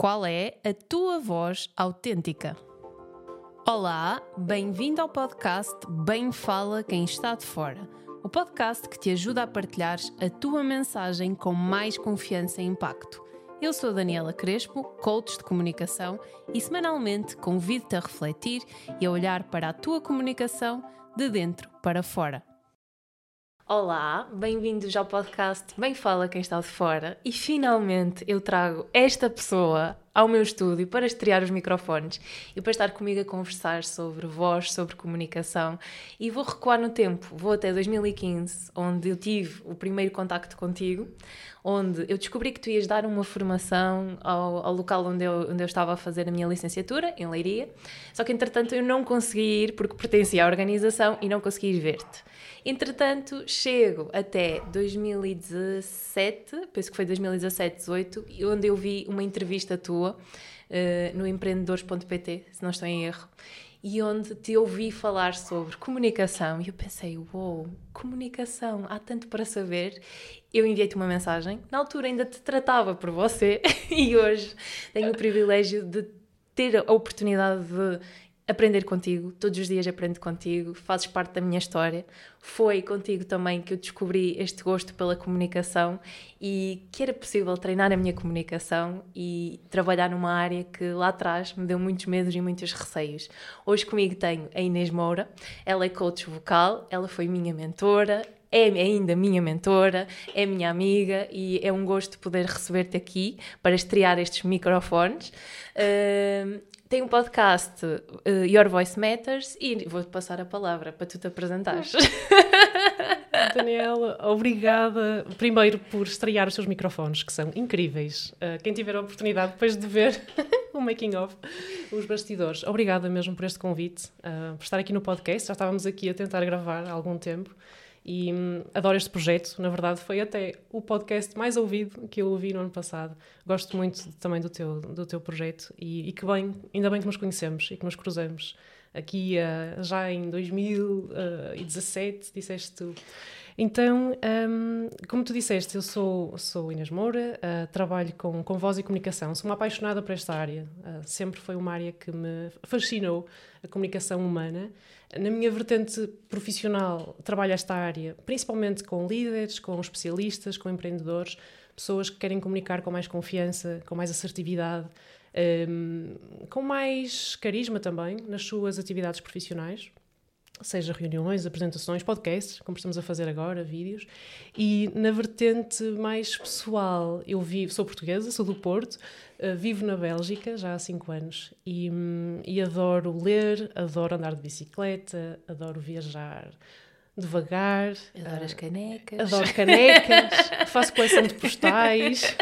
Qual é a tua voz autêntica? Olá, bem-vindo ao podcast Bem Fala Quem Está de Fora. O podcast que te ajuda a partilhar a tua mensagem com mais confiança e impacto. Eu sou Daniela Crespo, coach de comunicação, e semanalmente convido-te a refletir e a olhar para a tua comunicação de dentro para fora. Olá, bem-vindos ao podcast Bem Fala Quem Está de Fora. E finalmente eu trago esta pessoa ao meu estúdio para estrear os microfones e para estar comigo a conversar sobre voz, sobre comunicação. E vou recuar no tempo, vou até 2015, onde eu tive o primeiro contacto contigo, onde eu descobri que tu ias dar uma formação ao, ao local onde eu, onde eu estava a fazer a minha licenciatura, em Leiria, só que entretanto eu não consegui ir porque pertencia à organização e não consegui ir ver-te. Entretanto, chego até 2017, penso que foi 2017, 18, onde eu vi uma entrevista tua uh, no empreendedores.pt, se não estou em erro, e onde te ouvi falar sobre comunicação. E eu pensei, uou, wow, comunicação, há tanto para saber. Eu enviei-te uma mensagem, na altura ainda te tratava por você. E hoje tenho o privilégio de ter a oportunidade de aprender contigo, todos os dias aprendo contigo, fazes parte da minha história. Foi contigo também que eu descobri este gosto pela comunicação e que era possível treinar a minha comunicação e trabalhar numa área que lá atrás me deu muitos medos e muitos receios. Hoje comigo tenho a Inês Moura, ela é coach vocal, ela foi minha mentora, é ainda minha mentora, é minha amiga e é um gosto poder receber-te aqui para estrear estes microfones. Tem um podcast, uh, Your Voice Matters, e vou-te passar a palavra para tu te apresentares. Daniela, obrigada primeiro por estrear os seus microfones, que são incríveis. Uh, quem tiver a oportunidade depois de ver o making of, os bastidores, obrigada mesmo por este convite, uh, por estar aqui no podcast. Já estávamos aqui a tentar gravar há algum tempo e hum, adoro este projeto. Na verdade, foi até o podcast mais ouvido que eu ouvi no ano passado. Gosto muito também do teu, do teu projeto e, e que bem, ainda bem que nos conhecemos e que nos cruzamos. Aqui uh, já em 2017, disseste tu. Então, um, como tu disseste, eu sou, sou Inês Moura, uh, trabalho com, com voz e comunicação, sou uma apaixonada por esta área. Uh, sempre foi uma área que me fascinou, a comunicação humana. Na minha vertente profissional, trabalho esta área principalmente com líderes, com especialistas, com empreendedores, pessoas que querem comunicar com mais confiança, com mais assertividade, um, com mais carisma também nas suas atividades profissionais seja reuniões, apresentações, podcasts, como estamos a fazer agora, vídeos. E na vertente mais pessoal, eu vivo, sou portuguesa, sou do Porto, uh, vivo na Bélgica já há cinco anos e, e adoro ler, adoro andar de bicicleta, adoro viajar devagar. Adoro as canecas. Adoro canecas, faço coleção de postais.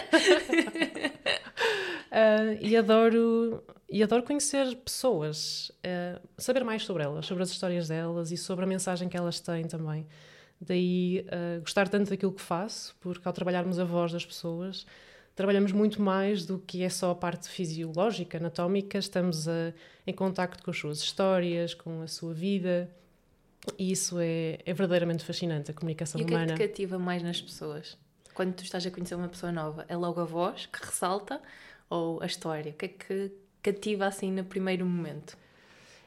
uh, e adoro e adoro conhecer pessoas, uh, saber mais sobre elas, sobre as histórias delas e sobre a mensagem que elas têm também. Daí uh, gostar tanto daquilo que faço, porque ao trabalharmos a voz das pessoas, trabalhamos muito mais do que é só a parte fisiológica, anatómica, estamos a, em contacto com as suas histórias, com a sua vida. E isso é, é verdadeiramente fascinante, a comunicação humana. E o que é que te cativa mais nas pessoas? Quando tu estás a conhecer uma pessoa nova, é logo a voz que ressalta ou a história? O que é que cativa assim no primeiro momento?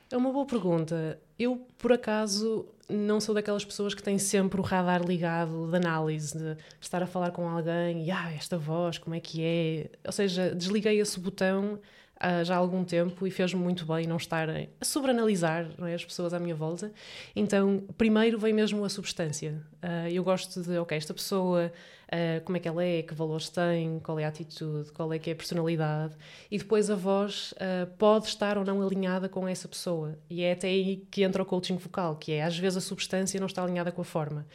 É uma boa pergunta. Eu, por acaso, não sou daquelas pessoas que têm sempre o radar ligado de análise, de estar a falar com alguém e, ah, esta voz, como é que é? Ou seja, desliguei esse botão uh, já há algum tempo e fez-me muito bem não estar a sobreanalisar é, as pessoas à minha volta. Então, primeiro vem mesmo a substância. Uh, eu gosto de, ok, esta pessoa, uh, como é que ela é, que valores tem, qual é a atitude, qual é que é a personalidade, e depois a voz pode estar ou não alinhada com essa pessoa. E é até aí que entra o coaching vocal, que é às vezes a substância não está alinhada com a forma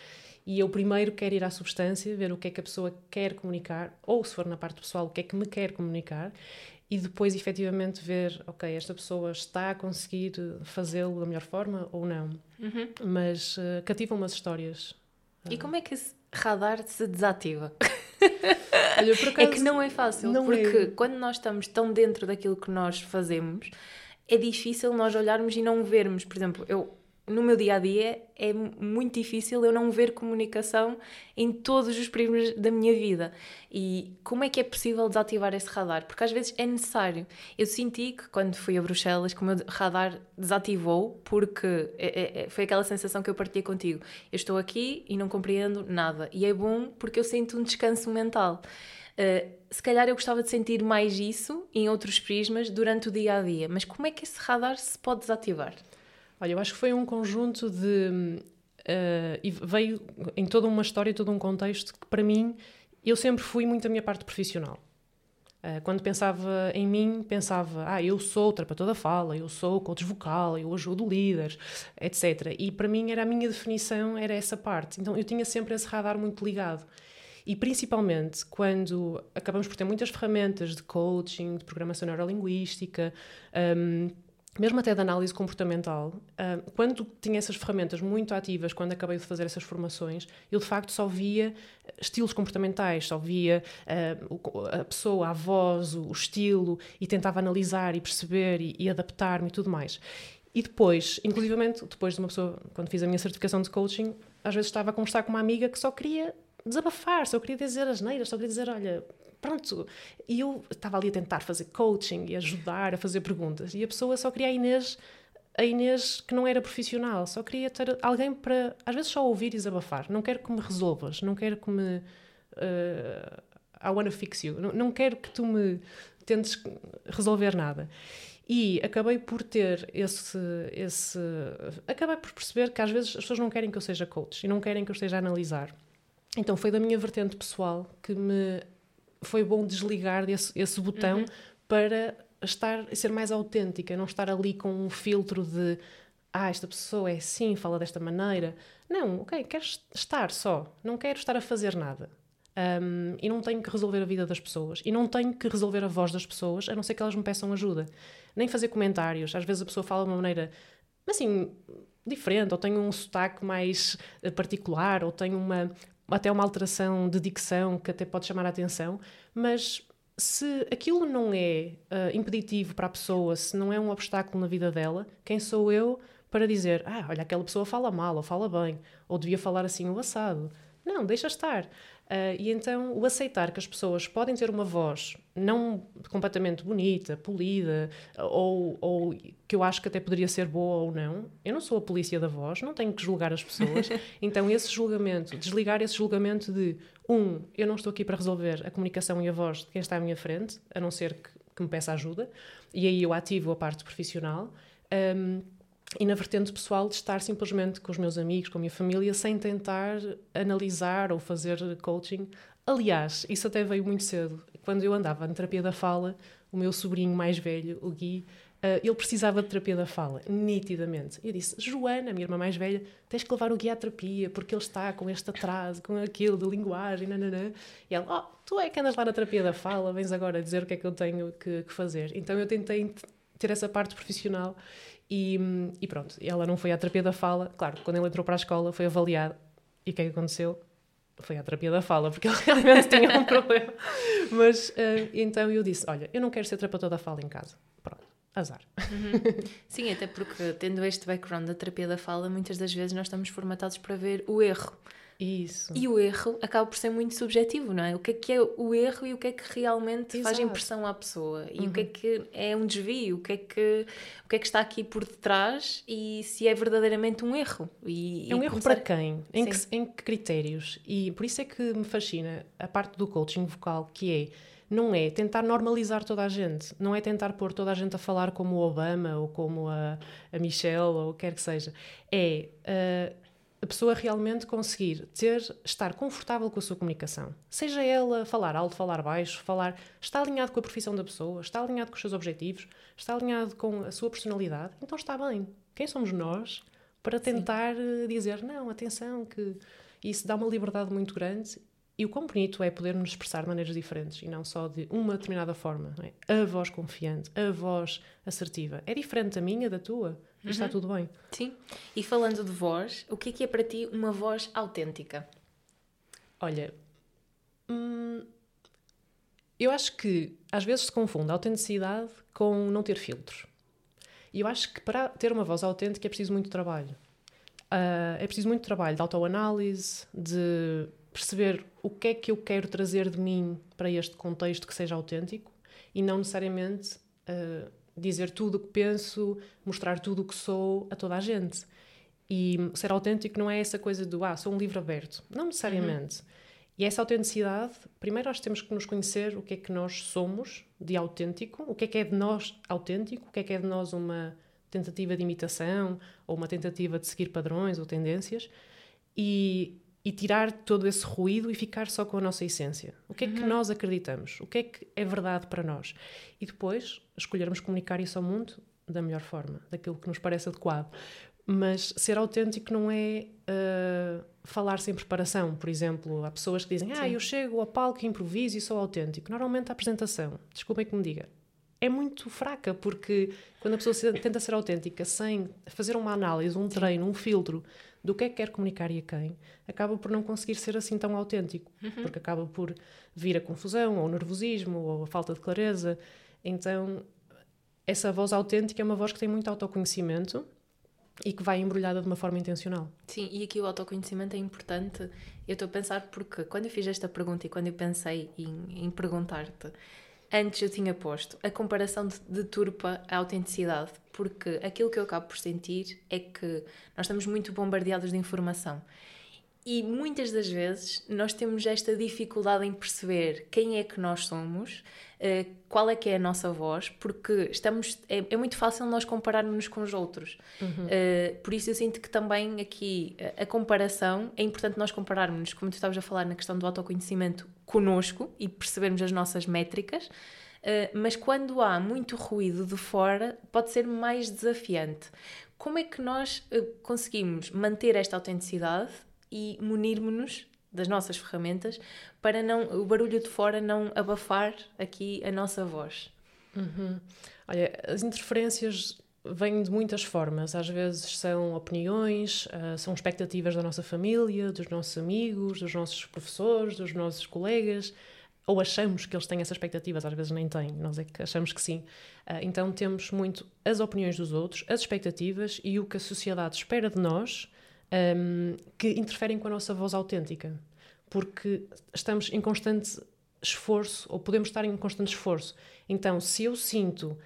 e eu primeiro quero ir à substância, ver o que é que a pessoa quer comunicar, ou se for na parte pessoal, o que é que me quer comunicar, e depois efetivamente ver, ok, esta pessoa está a conseguir fazê-lo da melhor forma ou não. Uhum. Mas uh, cativam umas histórias. E como é que radar se desativa? Olha, acaso, é que não é fácil, não porque é. quando nós estamos tão dentro daquilo que nós fazemos, é difícil nós olharmos e não vermos. Por exemplo, eu no meu dia a dia é muito difícil eu não ver comunicação em todos os primos da minha vida. E como é que é possível desativar esse radar? Porque às vezes é necessário. Eu senti que quando fui a Bruxelas, que o meu radar desativou, porque é, é, é, foi aquela sensação que eu partilhei contigo. Eu estou aqui e não compreendo nada. E é bom porque eu sinto um descanso mental. Uh, se calhar eu gostava de sentir mais isso em outros prismas durante o dia a dia, mas como é que esse radar se pode desativar? Olha, eu acho que foi um conjunto de. Uh, e veio em toda uma história, todo um contexto que, para mim, eu sempre fui muito a minha parte profissional. Uh, quando pensava em mim, pensava, ah, eu sou terapeuta da fala, eu sou coach vocal, eu ajudo líderes, etc. E para mim era a minha definição, era essa parte. Então eu tinha sempre esse radar muito ligado. E principalmente quando acabamos por ter muitas ferramentas de coaching, de programação neurolinguística, um, mesmo até de análise comportamental, uh, quando tinha essas ferramentas muito ativas, quando acabei de fazer essas formações, eu de facto só via estilos comportamentais, só via uh, a pessoa, a voz, o estilo, e tentava analisar e perceber e adaptar-me e tudo mais. E depois, inclusivamente, depois de uma pessoa, quando fiz a minha certificação de coaching, às vezes estava a conversar com uma amiga que só queria desabafar, só queria dizer as neiras, só queria dizer, olha, pronto. E eu estava ali a tentar fazer coaching e ajudar a fazer perguntas. E a pessoa só queria a Inês, a Inês que não era profissional, só queria ter alguém para, às vezes, só ouvir e desabafar. Não quero que me resolvas, não quero que me. Uh, I wanna fix you. Não, não quero que tu me tentes resolver nada. E acabei por ter esse, esse. Acabei por perceber que às vezes as pessoas não querem que eu seja coach e não querem que eu esteja a analisar. Então foi da minha vertente pessoal que me foi bom desligar esse, esse botão uhum. para estar ser mais autêntica, não estar ali com um filtro de ah, esta pessoa é assim, fala desta maneira. Não, ok, quero estar só, não quero estar a fazer nada. Um, e não tenho que resolver a vida das pessoas e não tenho que resolver a voz das pessoas, a não ser que elas me peçam ajuda. Nem fazer comentários. Às vezes a pessoa fala de uma maneira assim diferente, ou tem um sotaque mais eh, particular, ou tem uma, até uma alteração de dicção que até pode chamar a atenção, mas se aquilo não é uh, impeditivo para a pessoa, se não é um obstáculo na vida dela, quem sou eu para dizer, ah, olha, aquela pessoa fala mal ou fala bem, ou devia falar assim o assado? Não, deixa estar. Uh, e então o aceitar que as pessoas podem ter uma voz não completamente bonita, polida, ou, ou que eu acho que até poderia ser boa ou não. Eu não sou a polícia da voz, não tenho que julgar as pessoas. então esse julgamento, desligar esse julgamento de um, eu não estou aqui para resolver a comunicação e a voz de quem está à minha frente, a não ser que, que me peça ajuda, e aí eu ativo a parte profissional. Um, e na vertente pessoal de estar simplesmente com os meus amigos, com a minha família, sem tentar analisar ou fazer coaching. Aliás, isso até veio muito cedo. Quando eu andava na terapia da fala, o meu sobrinho mais velho, o Gui, uh, ele precisava de terapia da fala, nitidamente. Eu disse: Joana, minha irmã mais velha, tens que levar o Gui à terapia, porque ele está com este atraso, com aquilo de linguagem, nananã. E ela: Oh, tu é que andas lá na terapia da fala, vens agora dizer o que é que eu tenho que, que fazer. Então eu tentei ter essa parte profissional e, e, pronto, ela não foi à terapia da fala. Claro, quando ele entrou para a escola, foi avaliado. E o que é que aconteceu? Foi à terapia da fala, porque ele realmente tinha um problema. Mas uh, então eu disse: Olha, eu não quero ser terapeuta da fala em casa. Pronto, azar. Uhum. Sim, até porque, tendo este background da terapia da fala, muitas das vezes nós estamos formatados para ver o erro. Isso. E o erro acaba por ser muito subjetivo, não é? O que é que é o erro e o que é que realmente Exato. faz impressão à pessoa? E uhum. o que é uhum. que é um desvio? O que é que, o que é que está aqui por detrás e se é verdadeiramente um erro? E, é um erro começar... para quem? Em que, em que critérios? E por isso é que me fascina a parte do coaching vocal, que é não é tentar normalizar toda a gente, não é tentar pôr toda a gente a falar como o Obama ou como a, a Michelle ou o que quer que seja. É uh, a pessoa realmente conseguir ter, estar confortável com a sua comunicação. Seja ela falar alto, falar baixo, falar. Está alinhado com a profissão da pessoa, está alinhado com os seus objetivos, está alinhado com a sua personalidade, então está bem. Quem somos nós para tentar Sim. Eh, dizer, não, atenção, que isso dá uma liberdade muito grande e o quão bonito é poder nos expressar de maneiras diferentes e não só de uma determinada forma. É? A voz confiante, a voz assertiva. É diferente da minha, da tua. E uhum. está tudo bem. Sim. E falando de voz, o que é que é para ti uma voz autêntica? Olha, hum, eu acho que às vezes se confunde a autenticidade com não ter filtros. E eu acho que para ter uma voz autêntica é preciso muito trabalho. Uh, é preciso muito trabalho de autoanálise, de perceber o que é que eu quero trazer de mim para este contexto que seja autêntico e não necessariamente uh, dizer tudo o que penso, mostrar tudo o que sou a toda a gente. E ser autêntico não é essa coisa do, ah, sou um livro aberto. Não necessariamente. Uhum. E essa autenticidade, primeiro nós temos que nos conhecer o que é que nós somos de autêntico, o que é que é de nós autêntico, o que é que é de nós uma tentativa de imitação ou uma tentativa de seguir padrões ou tendências e, e tirar todo esse ruído e ficar só com a nossa essência. O que é que uhum. nós acreditamos? O que é que é verdade para nós? E depois escolhermos comunicar isso ao mundo da melhor forma, daquilo que nos parece adequado. Mas ser autêntico não é uh, falar sem preparação. Por exemplo, há pessoas que dizem: Ah, eu chego ao palco, improviso e sou autêntico. Normalmente a apresentação, desculpem que me diga, é muito fraca, porque quando a pessoa tenta ser autêntica sem fazer uma análise, um treino, um filtro do que é que quer comunicar e a quem, acaba por não conseguir ser assim tão autêntico, uhum. porque acaba por vir a confusão, ou o nervosismo, ou a falta de clareza. Então, essa voz autêntica é uma voz que tem muito autoconhecimento e que vai embrulhada de uma forma intencional. Sim, e aqui o autoconhecimento é importante. Eu estou a pensar porque quando eu fiz esta pergunta e quando eu pensei em, em perguntar-te, antes eu tinha posto a comparação de, turpa à autenticidade, porque aquilo que eu acabo por sentir é que nós estamos muito bombardeados de informação e muitas das vezes nós temos esta dificuldade em perceber quem é que nós somos, eh, qual é que é a nossa voz, porque estamos é, é muito fácil nós compararmos com os outros. Uhum. Uh, por isso eu sinto que também aqui a comparação é importante nós compararmos, como tu estavas a falar na questão do autoconhecimento, conosco e percebermos as nossas métricas. Mas quando há muito ruído de fora, pode ser mais desafiante. Como é que nós conseguimos manter esta autenticidade e munirmos-nos das nossas ferramentas para não o barulho de fora não abafar aqui a nossa voz. Uhum. Olha, as interferências vêm de muitas formas. Às vezes são opiniões, uh, são expectativas da nossa família, dos nossos amigos, dos nossos professores, dos nossos colegas. Ou achamos que eles têm essas expectativas, às vezes nem têm, nós é que achamos que sim. Uh, então temos muito as opiniões dos outros, as expectativas e o que a sociedade espera de nós um, que interferem com a nossa voz autêntica, porque estamos em constante esforço, ou podemos estar em constante esforço. Então, se eu sinto,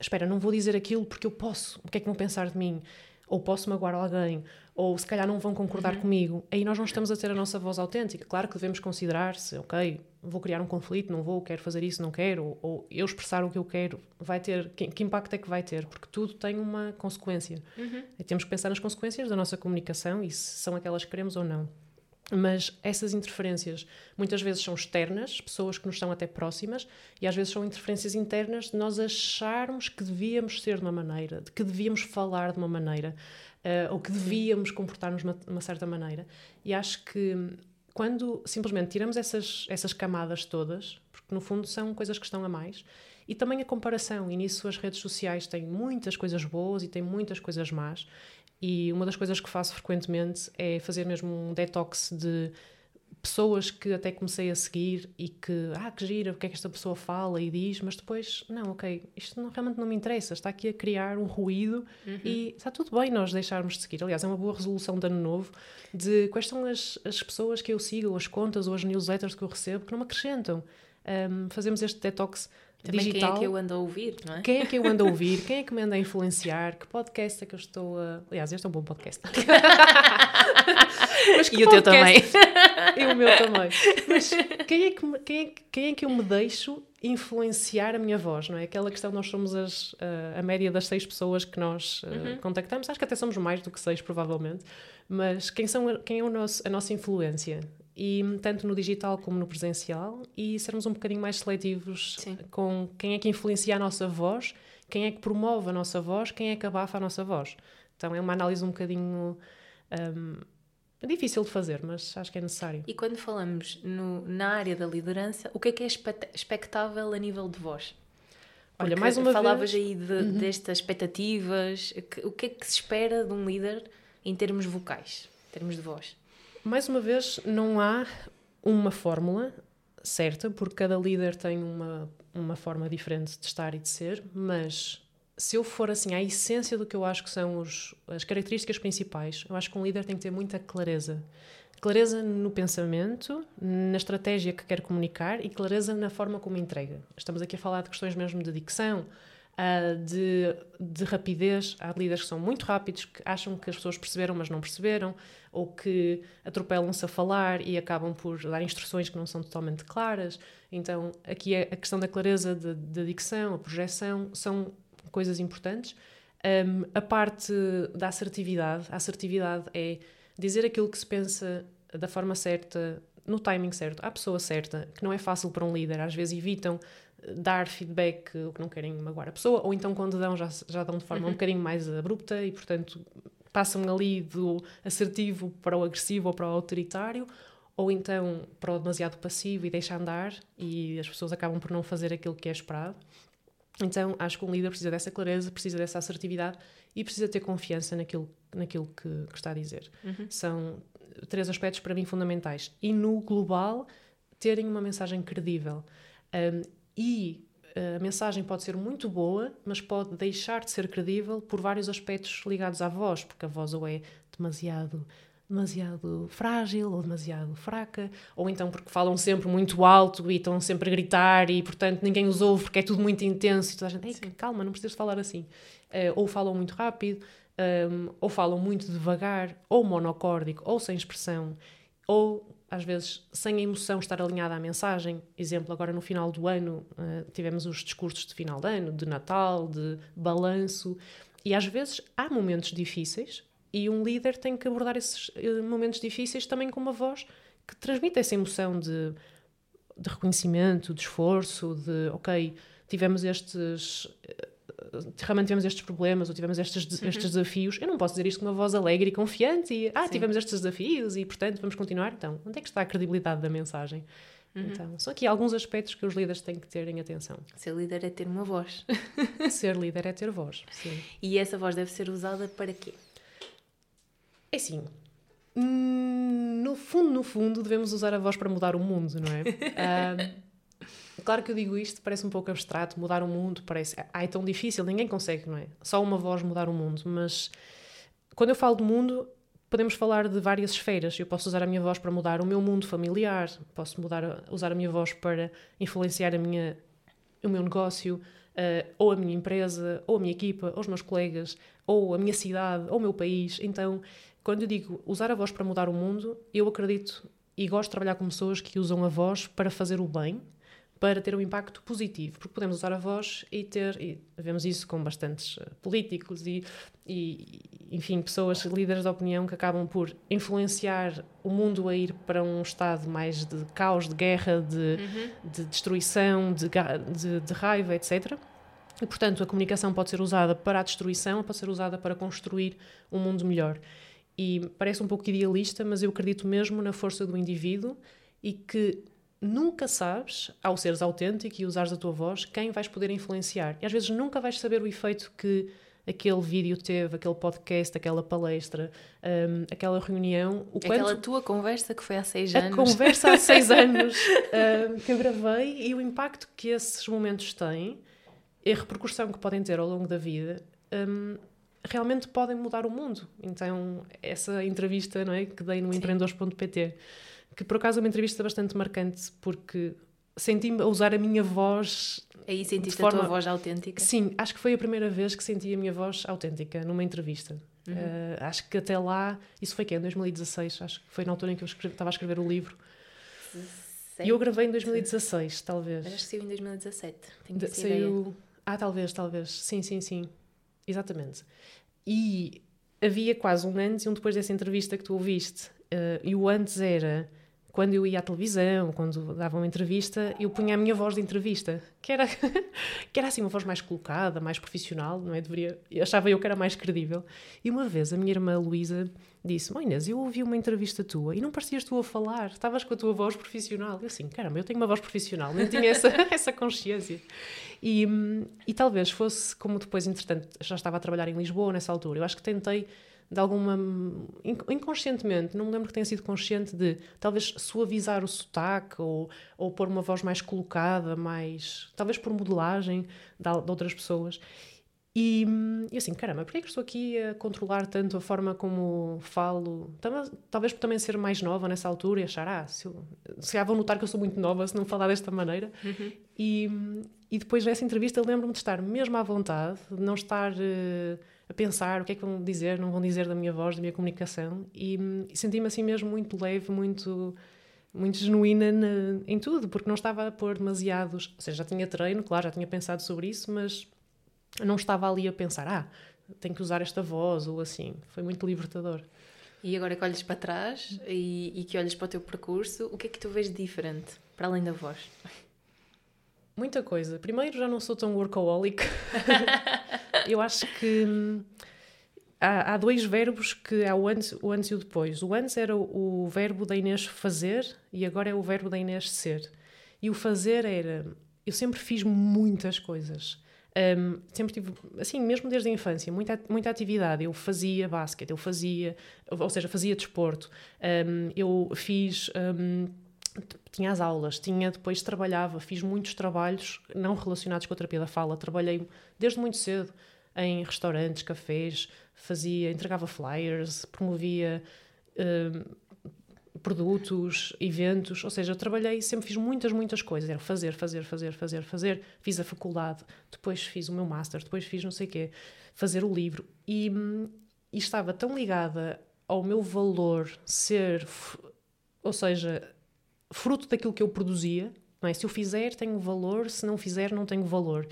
espera, não vou dizer aquilo porque eu posso, o que é que vão pensar de mim? Ou posso magoar alguém, ou se calhar não vão concordar uhum. comigo, aí nós não estamos a ter a nossa voz autêntica. Claro que devemos considerar se, ok, vou criar um conflito, não vou, quero fazer isso, não quero, ou, ou eu expressar o que eu quero, vai ter, que, que, impacto é que vai ter? Porque tudo tem uma consequência. Uhum. E temos que pensar nas consequências da nossa comunicação e se são aquelas que queremos ou não. Mas essas interferências muitas vezes são externas, pessoas que nos estão até próximas, e às vezes são interferências internas de nós acharmos que devíamos ser de uma maneira, de que devíamos falar de uma maneira, uh, ou que devíamos comportar-nos de uma, certa maneira. E acho que quando simplesmente tiramos essas, essas camadas todas, porque no fundo são coisas que estão a mais, e também a comparação, e nisso as redes sociais têm muitas coisas boas e têm muitas coisas más, e uma das coisas que faço frequentemente é fazer mesmo um detox de pessoas que até comecei a seguir e que, ah, que gira, o que é que esta pessoa fala e diz, mas depois, não, ok, isto não, realmente não me interessa, está aqui a criar um ruído uhum. e está tudo bem nós deixarmos de seguir. Aliás, é uma boa resolução de ano novo de quais são as, as pessoas que eu sigo, as contas ou as newsletters que eu recebo que não me acrescentam. Um, fazemos este detox também digital. quem é que eu ando a ouvir, não é? Quem é que eu ando a ouvir? Quem é que me anda a influenciar? Que podcast é que eu estou a. Aliás, este é um bom podcast. Mas e o teu também. E o meu também. Mas quem é, que, quem, é, quem é que eu me deixo influenciar a minha voz, não é? Aquela questão, nós somos as, a, a média das seis pessoas que nós uh, uhum. contactamos, acho que até somos mais do que seis, provavelmente, mas quem, são, quem é o nosso, a nossa influência? E tanto no digital como no presencial e sermos um bocadinho mais seletivos Sim. com quem é que influencia a nossa voz, quem é que promove a nossa voz, quem é que abafa a nossa voz. Então é uma análise um bocadinho um, difícil de fazer, mas acho que é necessário. E quando falamos no, na área da liderança, o que é que é expectável a nível de voz? Porque Olha, mais uma falavas vez... aí de, uhum. destas expectativas, que, o que é que se espera de um líder em termos vocais, em termos de voz? Mais uma vez, não há uma fórmula certa, porque cada líder tem uma, uma forma diferente de estar e de ser, mas se eu for assim à essência do que eu acho que são os, as características principais, eu acho que um líder tem que ter muita clareza. Clareza no pensamento, na estratégia que quer comunicar e clareza na forma como entrega. Estamos aqui a falar de questões mesmo de dicção, uh, de, de rapidez. Há líderes que são muito rápidos, que acham que as pessoas perceberam, mas não perceberam, ou que atropelam-se a falar e acabam por dar instruções que não são totalmente claras. Então, aqui é a questão da clareza da dicção, a projeção, são coisas importantes. Um, a parte da assertividade, a assertividade é dizer aquilo que se pensa da forma certa, no timing certo, à pessoa certa, que não é fácil para um líder. Às vezes evitam dar feedback o que não querem magoar a pessoa, ou então quando dão já, já dão de forma uhum. um bocadinho mais abrupta e, portanto, passam ali do assertivo para o agressivo ou para o autoritário, ou então para o demasiado passivo e deixa andar e as pessoas acabam por não fazer aquilo que é esperado. Então, acho que um líder precisa dessa clareza, precisa dessa assertividade e precisa ter confiança naquilo, naquilo que, que está a dizer. Uhum. São três aspectos para mim fundamentais. E no global, terem uma mensagem credível. Um, e a mensagem pode ser muito boa, mas pode deixar de ser credível por vários aspectos ligados à voz, porque a voz ou é demasiado demasiado frágil ou demasiado fraca, ou então porque falam sempre muito alto e estão sempre a gritar e, portanto, ninguém os ouve porque é tudo muito intenso e toda a gente, Ei, calma, não precisas falar assim. Uh, ou falam muito rápido, um, ehm, ou falam muito devagar, ou monocórdico, ou sem expressão, ou às vezes sem a emoção estar alinhada à mensagem. Exemplo, agora no final do ano uh, tivemos os discursos de final de ano, de Natal, de balanço, e às vezes há momentos difíceis e um líder tem que abordar esses eh, momentos difíceis também com uma voz que transmite essa emoção de, de reconhecimento, de esforço, de ok, tivemos estes eh, realmente tivemos estes problemas ou tivemos estes, uhum. estes desafios, eu não posso dizer isto com uma voz alegre e confiante e ah, Sim. tivemos estes desafios e portanto vamos continuar. Então, onde é que está a credibilidade da mensagem? Uhum. Então, são aqui alguns aspectos que os líderes têm que ter em atenção. Ser líder é ter uma voz. Ser líder é ter voz. Sim. E essa voz deve ser usada para quê? É assim, no fundo, no fundo, devemos usar a voz para mudar o mundo, não é? uh, claro que eu digo isto, parece um pouco abstrato, mudar o mundo parece, ah, é tão difícil, ninguém consegue, não é? Só uma voz mudar o mundo, mas quando eu falo de mundo, podemos falar de várias esferas. Eu posso usar a minha voz para mudar o meu mundo familiar, posso mudar, usar a minha voz para influenciar a minha, o meu negócio, uh, ou a minha empresa, ou a minha equipa, ou os meus colegas, ou a minha cidade, ou o meu país. Então, quando eu digo usar a voz para mudar o mundo, eu acredito e gosto de trabalhar com pessoas que usam a voz para fazer o bem, para ter um impacto positivo, porque podemos usar a voz e ter, e vemos isso com bastantes uh, políticos e, e, enfim, pessoas, líderes de opinião que acabam por influenciar o mundo a ir para um estado mais de caos, de guerra, de, uhum. de destruição, de, de, de raiva, etc. E, portanto, a comunicação pode ser usada para a destruição, pode ser usada para construir um mundo melhor. E parece um pouco idealista, mas eu acredito mesmo na força do indivíduo e que nunca sabes, ao seres autêntico e usares a tua voz, quem vais poder influenciar. E às vezes nunca vais saber o efeito que aquele vídeo teve, aquele podcast, aquela palestra, um, aquela reunião. O aquela quanto... tua conversa que foi há seis anos. A conversa há seis anos um, que eu gravei e o impacto que esses momentos têm e a repercussão que podem ter ao longo da vida. Um, realmente podem mudar o mundo. Então, essa entrevista não é, que dei no empreendedores.pt, que por acaso é uma entrevista bastante marcante, porque senti-me a usar a minha voz. Aí sentiste forma... a tua voz autêntica? Sim, acho que foi a primeira vez que senti a minha voz autêntica numa entrevista. Uhum. Uh, acho que até lá, isso foi que em 2016, acho que foi na altura em que eu escrevi, estava a escrever o livro. E eu gravei em 2016, talvez. Acho que saiu em 2017. Tenho De, saiu... Ideia. Ah, talvez, talvez. Sim, sim, sim. Exatamente. E havia quase um antes e um depois dessa entrevista que tu ouviste. Uh, e o antes era quando eu ia à televisão, quando dava uma entrevista, eu punha a minha voz de entrevista, que era, que era assim uma voz mais colocada, mais profissional, não é? Deveria, achava eu que era mais credível. E uma vez a minha irmã Luísa disse: Mãe Inês, eu ouvi uma entrevista tua e não parecias tu a falar, estavas com a tua voz profissional. Eu assim, caramba, eu tenho uma voz profissional, nem tinha essa, essa consciência. E, e talvez fosse, como depois, entretanto, já estava a trabalhar em Lisboa nessa altura, eu acho que tentei de alguma. inconscientemente, não me lembro que tenha sido consciente de talvez suavizar o sotaque ou, ou pôr uma voz mais colocada, mais. talvez por modelagem de, de outras pessoas. E, e assim, caramba, porquê é que estou aqui a controlar tanto a forma como falo? Talvez por também ser mais nova nessa altura e achar, ah, se, eu, se vão notar que eu sou muito nova se não falar desta maneira. Uhum. E, e depois dessa entrevista lembro-me de estar mesmo à vontade, de não estar uh, pensar o que é que vão dizer, não vão dizer da minha voz, da minha comunicação. E, e senti-me assim mesmo muito leve, muito muito genuína na, em tudo, porque não estava a pôr demasiados. Ou seja, já tinha treino, claro, já tinha pensado sobre isso, mas não estava ali a pensar, ah, tenho que usar esta voz ou assim. Foi muito libertador. E agora que olhas para trás e, e, que olhas para o teu percurso, o que é que tu vês diferente, para além da voz? Muita coisa. Primeiro, já não sou tão workaholic. Eu acho que hum, há, há, dois verbos que há o antes, o antes e o depois. O antes era o, o verbo da Inês fazer e agora é o verbo da Inês ser. E o fazer era... Eu sempre fiz muitas coisas um, sempre tive, assim, mesmo desde a infância, muita, muita atividade. Eu fazia basquete, eu fazia, ou seja, fazia desporto. Um, eu fiz. Um, tinha as aulas, tinha depois trabalhava, fiz muitos trabalhos não relacionados com a terapia da fala. Trabalhei desde muito cedo em restaurantes, cafés, fazia, entregava flyers, promovia produtos, eventos, ou seja, eu trabalhei, sempre fiz muitas, muitas coisas, era fazer, fazer, fazer, fazer, fazer, fiz a faculdade, depois fiz o meu master, depois fiz não sei o quê, fazer o livro, e, e estava tão ligada ao meu valor ser, ou seja, fruto daquilo que eu produzia, não é? Se eu fizer, tenho valor, se não fizer, não tenho valor.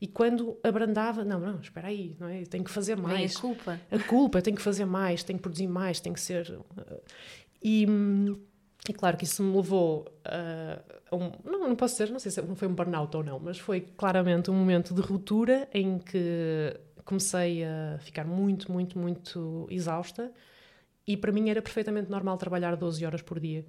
E quando abrandava, não, não, espera aí, não é? tenho que fazer mais. É a culpa. A culpa, tenho que fazer mais, tenho que produzir mais, tenho que ser. Uh, e, e claro que isso me levou a, a um. Não, não posso dizer, não sei se foi um burnout ou não, mas foi claramente um momento de ruptura em que comecei a ficar muito, muito, muito exausta. E para mim era perfeitamente normal trabalhar 12 horas por dia.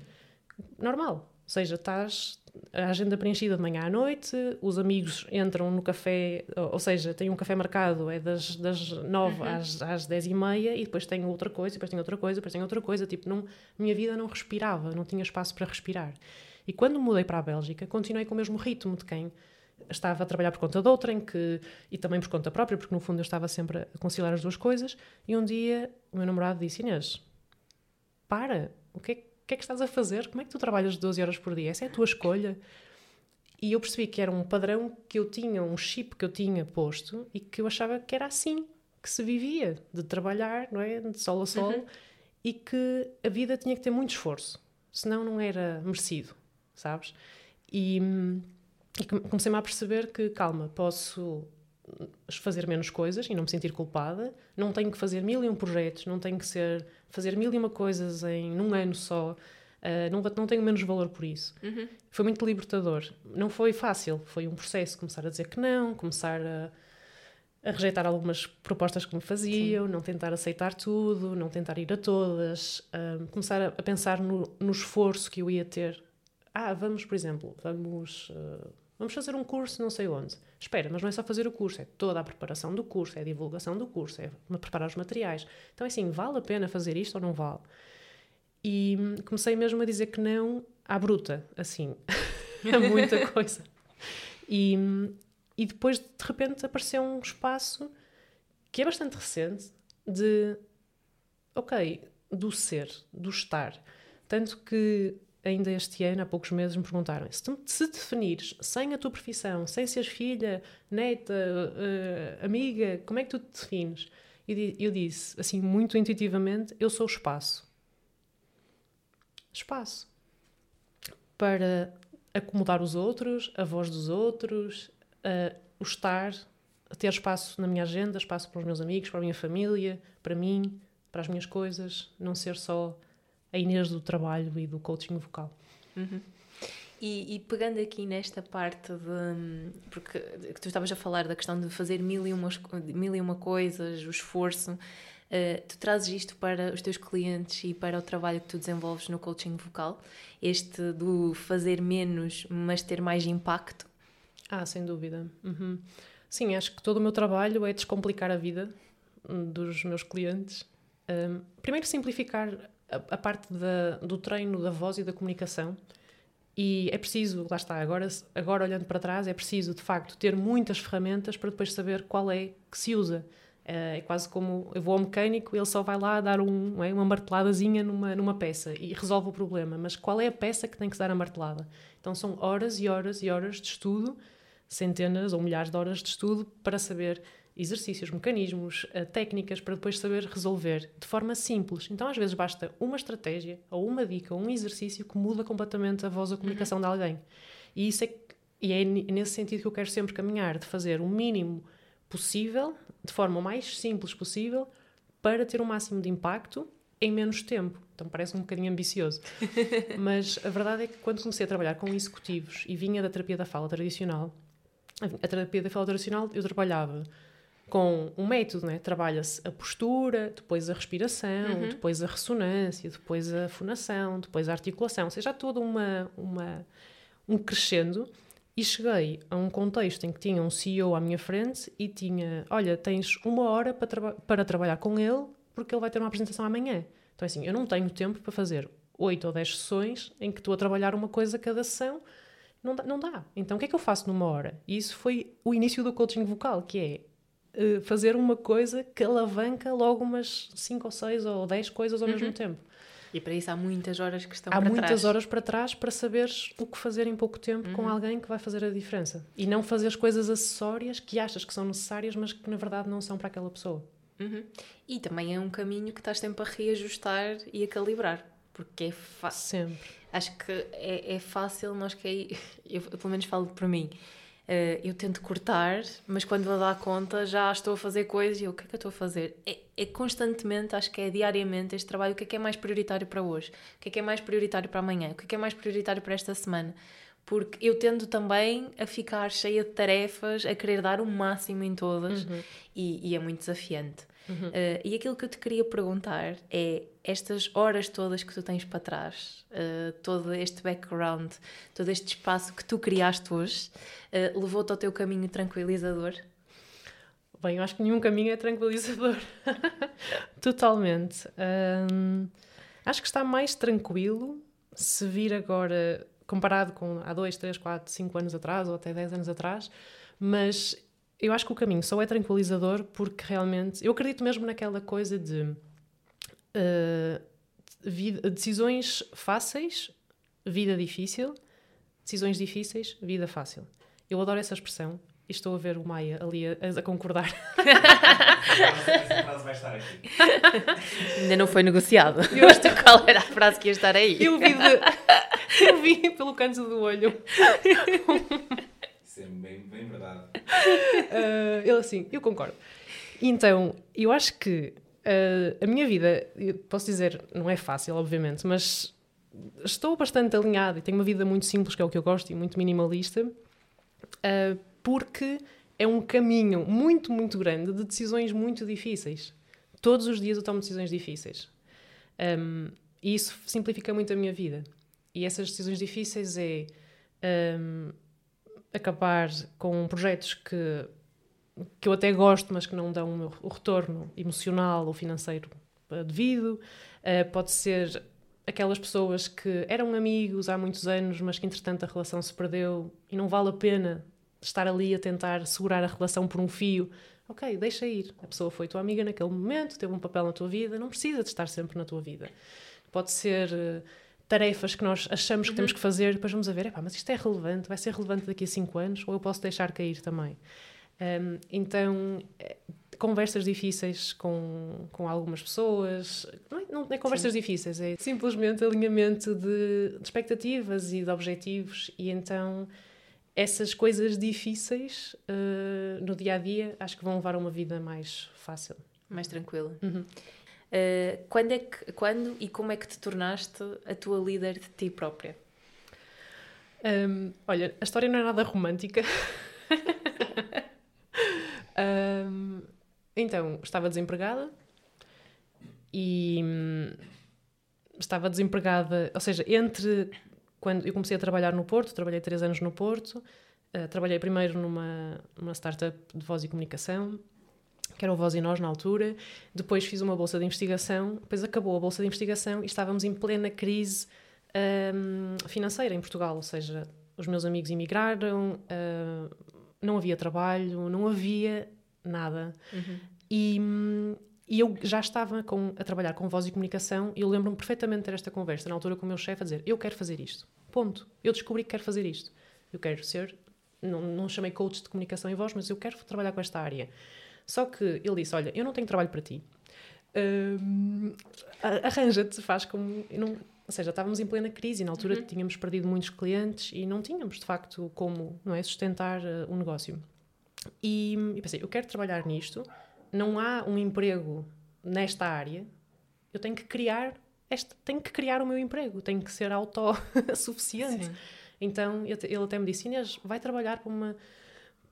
Normal. Ou seja, estás a agenda preenchida de manhã à noite, os amigos entram no café, ou seja, tem um café marcado, é das, das 9 uhum. às, às 10 e meia, e depois tem outra coisa, depois tem outra coisa, depois tem outra coisa. Tipo, não, minha vida não respirava, não tinha espaço para respirar. E quando mudei para a Bélgica, continuei com o mesmo ritmo de quem estava a trabalhar por conta de outra, em que, e também por conta própria, porque no fundo eu estava sempre a conciliar as duas coisas. E um dia o meu namorado disse: Inês, para, o que é que que é que estás a fazer? Como é que tu trabalhas 12 horas por dia? Essa é a tua escolha. E eu percebi que era um padrão que eu tinha, um chip que eu tinha posto e que eu achava que era assim que se vivia, de trabalhar, não é? De sol a sol, uhum. e que a vida tinha que ter muito esforço, senão não era merecido, sabes? E, e comecei-me a perceber que, calma, posso fazer menos coisas e não me sentir culpada, não tenho que fazer mil e um projetos, não tenho que ser fazer mil e uma coisas em num ano só. Uh, não, não tenho menos valor por isso. Uhum. Foi muito libertador. Não foi fácil, foi um processo começar a dizer que não, começar a, a rejeitar algumas propostas que me faziam, Sim. não tentar aceitar tudo, não tentar ir a todas, uh, começar a, a pensar no, no, esforço que eu ia ter. Ah, vamos, por exemplo, vamos. Uh, Vamos fazer um curso não sei onde. Espera, mas não é só fazer o curso, é toda a preparação do curso, é a divulgação do curso, é preparar os materiais. Então é assim, vale a pena fazer isto ou não vale? E comecei mesmo a dizer que não à bruta, assim, a muita coisa. E, e depois de repente apareceu um espaço que é bastante recente de, ok, do ser, do estar. Tanto que ainda este ano, há poucos meses, me perguntaram se, tu, se definires sem a tua profissão, sem seres filha, neta, uh, amiga, como é que tu te defines? E eu disse, assim, muito intuitivamente, eu sou espaço. Espaço. Para acomodar os outros, a voz dos outros, uh, o estar, ter espaço na minha agenda, espaço para os meus amigos, para a minha família, para mim, para as minhas coisas, não ser só a Inês do trabalho e do coaching vocal. Uhum. E, e, pegando aqui nesta parte de. Porque tu estavas a falar da questão de fazer mil e, umas, mil e uma coisas, o esforço, uh, tu trazes isto para os teus clientes e para o trabalho que tu desenvolves no coaching vocal? Este do fazer menos, mas ter mais impacto? Ah, sem dúvida. Uhum. Sim, acho que todo o meu trabalho é descomplicar a vida dos meus clientes. Um, primeiro, simplificar a, parte da, do treino da voz e da comunicação, E é preciso, lá está, agora, agora olhando para trás, é preciso de facto ter muitas ferramentas para depois saber qual é que se usa. É quase como eu vou ao mecânico, ele só vai lá dar um, é, uma marteladazinha numa, numa peça e resolve o problema. Mas qual é a peça que tem que dar a martelada? Então são horas e horas e horas de estudo, centenas ou milhares de horas de estudo para saber exercícios, mecanismos, eh, técnicas para depois saber resolver de forma simples. Então, às vezes, basta uma estratégia, ou uma dica, ou um exercício que muda completamente a voz ou a comunicação uhum. de alguém. E, isso é, e é nesse sentido que eu quero sempre caminhar, de fazer o mínimo possível, de forma o mais simples possível, para ter o máximo de impacto em menos tempo. Então parece um bocadinho ambicioso. Mas a verdade é que quando comecei a trabalhar com executivos e vinha da terapia da fala tradicional, a terapia da fala tradicional eu trabalhava com um método, né? trabalha-se a postura, depois a respiração, uhum. depois a ressonância, depois a fonação, depois a articulação, ou seja, todo uma, uma, um crescendo. E cheguei a um contexto em que tinha um CEO à minha frente e tinha: Olha, tens uma hora para, traba para trabalhar com ele, porque ele vai ter uma apresentação amanhã. Então, assim, eu não tenho tempo para fazer oito ou dez sessões em que estou a trabalhar uma coisa cada sessão. Não dá, não dá. Então, o que é que eu faço numa hora? E isso foi o início do coaching vocal, que é eh, fazer uma coisa que alavanca logo umas 5 ou 6 ou 10 coisas ao uhum. mesmo tempo. E para isso há muitas horas que estão há para trás. Há muitas horas para trás para saberes o que fazer em pouco tempo uhum. com alguém que vai fazer a diferença. E não fazer as coisas acessórias que achas que são necessárias, mas que na verdade não são para aquela pessoa. Uhum. E também é um caminho que estás sempre a reajustar e a calibrar. Porque é fácil. Sempre. Acho que é, é fácil nós que eu, eu pelo menos falo para mim eu tento cortar, mas quando vou dar conta já estou a fazer coisas e eu, o que é que eu estou a fazer? É, é, constantemente, acho que é diariamente este trabalho, o que é que é mais prioritário para hoje? O que é que é mais prioritário para amanhã? O que é que é mais prioritário para esta semana? Porque eu tendo também a ficar cheia de tarefas, a querer dar o máximo em todas uhum. e, e é muito desafiante. Uhum. Uh, e aquilo que eu te queria perguntar é: estas horas todas que tu tens para trás, uh, todo este background, todo este espaço que tu criaste hoje, uh, levou-te ao teu caminho tranquilizador? Bem, eu acho que nenhum caminho é tranquilizador. Totalmente. Um, acho que está mais tranquilo se vir agora, comparado com há 2, 3, 4, 5 anos atrás ou até 10 anos atrás, mas eu acho que o caminho só é tranquilizador porque realmente. Eu acredito mesmo naquela coisa de. Uh, vida, decisões fáceis, vida difícil. Decisões difíceis, vida fácil. Eu adoro essa expressão e estou a ver o Maia ali a, a concordar. Essa frase vai estar aqui. Ainda não foi negociado. Eu acho qual era a frase que ia estar aí. Eu vi, de, eu vi pelo canto do olho. É bem, bem verdade. Uh, ele assim, eu concordo. Então, eu acho que uh, a minha vida, posso dizer, não é fácil, obviamente, mas estou bastante alinhada e tenho uma vida muito simples, que é o que eu gosto, e muito minimalista. Uh, porque é um caminho muito, muito grande de decisões muito difíceis. Todos os dias eu tomo decisões difíceis. Um, e isso simplifica muito a minha vida. E essas decisões difíceis é um, acabar com projetos que, que eu até gosto, mas que não dão o retorno emocional ou financeiro devido. Uh, pode ser aquelas pessoas que eram amigos há muitos anos, mas que entretanto a relação se perdeu e não vale a pena estar ali a tentar segurar a relação por um fio. Ok, deixa ir. A pessoa foi tua amiga naquele momento, teve um papel na tua vida, não precisa de estar sempre na tua vida. Pode ser uh, tarefas que nós achamos que uhum. temos que fazer, depois vamos a ver, mas isto é relevante, vai ser relevante daqui a cinco anos, ou eu posso deixar cair também. Um, então, eh, conversas difíceis com, com algumas pessoas, não é, não é conversas Sim. difíceis, é simplesmente alinhamento de, de expectativas e de objetivos, e então essas coisas difíceis uh, no dia a dia acho que vão levar a uma vida mais fácil. Mais tranquila. Uhum. Uh, quando, é que, quando e como é que te tornaste a tua líder de ti própria? Um, olha, a história não é nada romântica. um, então, estava desempregada e hum, estava desempregada, ou seja, entre quando eu comecei a trabalhar no Porto, trabalhei três anos no Porto, uh, trabalhei primeiro numa, numa startup de voz e comunicação, que era o Voz e Nós na altura, depois fiz uma bolsa de investigação, depois acabou a bolsa de investigação e estávamos em plena crise hum, financeira em Portugal, ou seja, os meus amigos emigraram, uh, não havia trabalho, não havia nada. Uhum. E, hum, e eu já estava com, a trabalhar com voz e comunicação e eu lembro-me perfeitamente de ter esta conversa na altura com o meu chefe a dizer: Eu quero fazer isto. Ponto. Eu descobri que quero fazer isto. Eu quero ser. Não, não chamei coach de comunicação e voz, mas eu quero trabalhar com esta área. Só que ele disse: Olha, eu não tenho trabalho para ti. Hum, arranja-te, faz como. Não, ou seja, estávamos em plena crise e na altura uhum. tínhamos perdido muitos clientes e não tínhamos, de facto, como não é, sustentar uh, um negócio. E, e pensei: eu quero trabalhar nisto, não há um emprego nesta área, eu tenho que criar este, tenho que criar o meu emprego, tenho que ser autossuficiente. Então ele até me disse: Inês, vai trabalhar para uma,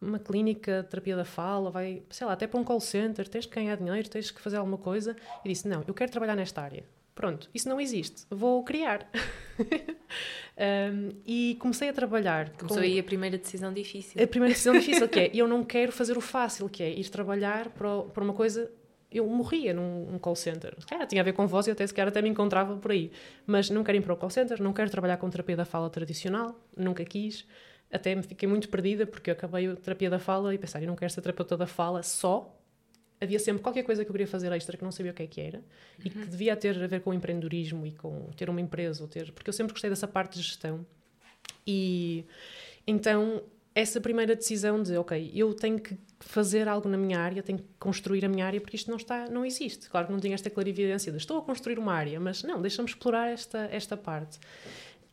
uma clínica de terapia da fala, vai, sei lá, até para um call center, tens que ganhar dinheiro, tens que fazer alguma coisa. E disse: Não, eu quero trabalhar nesta área. Pronto, isso não existe, vou criar. um, e comecei a trabalhar. Começou com... aí a primeira decisão difícil. A primeira decisão difícil, que é eu não quero fazer o fácil, que é ir trabalhar para, para uma coisa. Eu morria num, num call center. Cara, tinha a ver com voz e até sequer até me encontrava por aí. Mas não quero ir para o call center, não quero trabalhar com terapia da fala tradicional, nunca quis. Até me fiquei muito perdida porque eu acabei a terapia da fala e pensei, eu não quero ser terapeuta da fala só, havia sempre qualquer coisa que eu queria fazer extra que não sabia o que é que era uhum. e que uhum. devia ter a ver com o empreendedorismo e com ter uma empresa ou ter porque eu sempre gostei dessa parte de gestão e então essa primeira decisão de ok eu tenho que fazer algo na minha área tenho que construir a minha área porque isto não está não existe claro que não tinha esta clarividência de estou a construir uma área mas não deixa-me explorar esta esta parte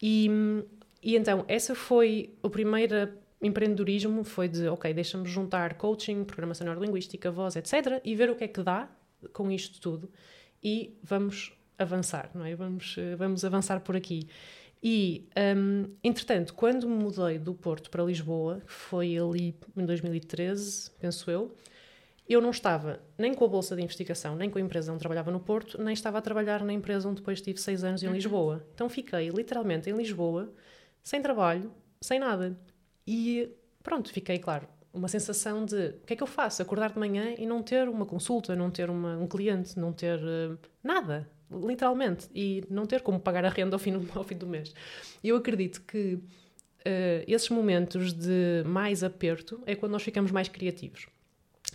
e e então essa foi a primeira empreendedorismo foi de, ok, deixa-me juntar coaching, programação neurolinguística, voz, etc. e ver o que é que dá com isto tudo e vamos avançar, não é? Vamos, eh, vamos avançar por aqui. E, um, entretanto, quando me mudei do Porto para Lisboa, que foi ali em 2013, penso eu, eu não estava nem com a bolsa de investigação, nem com a empresa onde trabalhava no Porto, nem estava a trabalhar na empresa onde depois tive seis anos em uhum. Lisboa. Então fiquei literalmente em Lisboa, sem trabalho, sem nada. E pronto, fiquei, claro, uma sensação de o que é que eu faço? Acordar de manhã e não ter uma consulta, não ter uma, um cliente, não ter uh, nada, literalmente, e não ter como pagar a renda ao fim, ao fim do mês. Eu acredito que uh, esses momentos de mais aperto é quando nós ficamos mais criativos.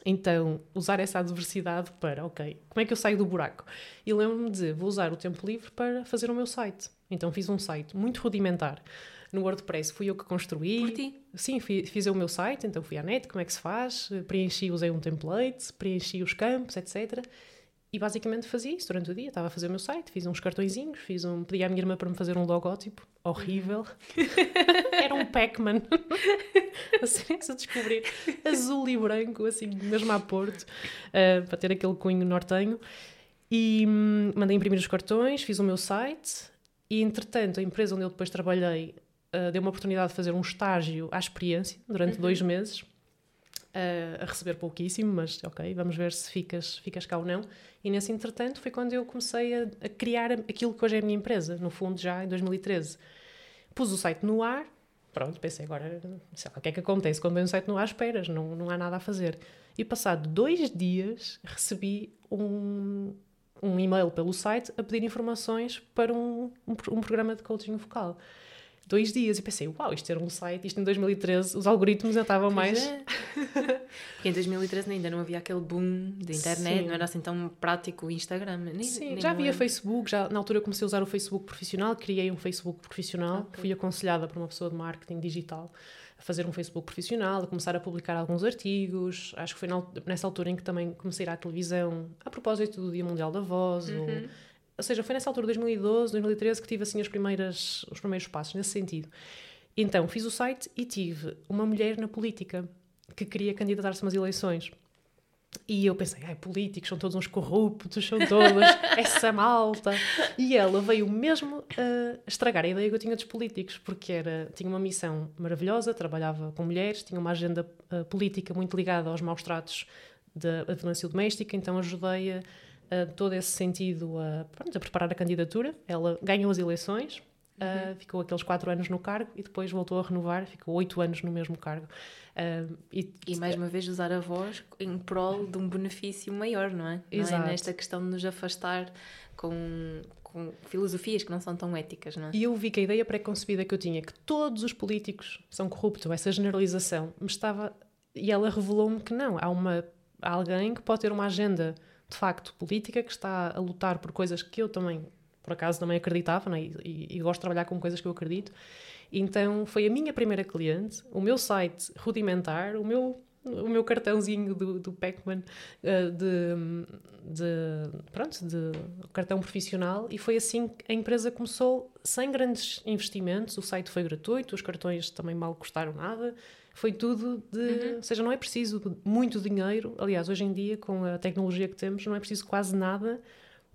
Então, usar essa adversidade para, ok, como é que eu saio do buraco? E lembro-me de, vou usar o tempo livre para fazer o meu site. Então, fiz um site muito rudimentar no WordPress fui eu que construí. Por ti? Sim, fiz, fiz o meu site, então fui à net, como é que se faz, preenchi, usei um template, preenchi os campos, etc. E basicamente fazia isso durante o dia. Estava a fazer o meu site, fiz uns cartõezinhos, fiz um, pedi à minha irmã para me fazer um logótipo horrível. Era um Pac-Man. assim, se descobrir. Azul e branco, assim, mesmo a Porto, uh, para ter aquele cunho nortenho. E hum, mandei imprimir os cartões, fiz o meu site. E entretanto, a empresa onde eu depois trabalhei uh, deu uma oportunidade de fazer um estágio à experiência durante uhum. dois meses, uh, a receber pouquíssimo, mas ok, vamos ver se ficas, ficas cá ou não. E nesse entretanto foi quando eu comecei a, a criar aquilo que hoje é a minha empresa, no fundo já em 2013. Pus o site no ar, pronto, pensei agora, sei lá, o que é que acontece quando vem um site no ar, esperas, não, não há nada a fazer. E passado dois dias recebi um, um e-mail pelo site a pedir informações para um, um, um programa de coaching vocal dois dias e pensei, uau, isto era um site, isto em 2013, os algoritmos já estavam mais. É. Porque em 2013 ainda não havia aquele boom da internet, Sim. não era assim tão prático o Instagram. Nem, Sim, nem já havia Facebook, já na altura comecei a usar o Facebook profissional, criei um Facebook profissional, okay. fui aconselhada por uma pessoa de marketing digital a fazer um Facebook profissional, a começar a publicar alguns artigos. Acho que foi nessa altura em que também comecei a ir à televisão, a propósito do Dia Mundial da Voz, uhum. ou ou seja, foi nessa altura, 2012, 2013, que tive assim as primeiras, os primeiros passos nesse sentido. Então, fiz o site e tive uma mulher na política que queria candidatar-se a umas eleições. E eu pensei, ai, políticos são todos uns corruptos, são todos essa malta. E ela veio mesmo a estragar a ideia que eu tinha dos políticos, porque era, tinha uma missão maravilhosa, trabalhava com mulheres, tinha uma agenda uh, política muito ligada aos maus tratos da violência doméstica, então ajudei-a uh, todo esse sentido a, pronto, a preparar a candidatura. Ela ganhou as eleições, Uh, ficou aqueles quatro anos no cargo e depois voltou a renovar, ficou oito anos no mesmo cargo. Uh, e, e, mais uma vez usar a voz em prol de um benefício maior, não é? Exato. Não é? Nesta questão de nos afastar com, com com filosofias que não são tão éticas, não é? E eu vi que a ideia pré-concebida que eu tinha, que todos os políticos são corruptos, essa generalização, me estava. E ela revelou-me que não, há, uma, há alguém que pode ter uma agenda de facto política, que está a lutar por coisas que eu também, por acaso, também acreditava, né? e, e, e gosto de trabalhar com coisas que eu acredito. Então foi a minha primeira cliente, o meu site rudimentar, o meu o meu cartãozinho do, do Pac-Man uh, de, de, pronto, de cartão profissional e foi assim que a empresa começou sem grandes investimentos, o site foi gratuito, os cartões também mal custaram nada, foi tudo de, uhum. ou seja, não é preciso muito dinheiro, aliás, hoje em dia com a tecnologia que temos não é preciso quase nada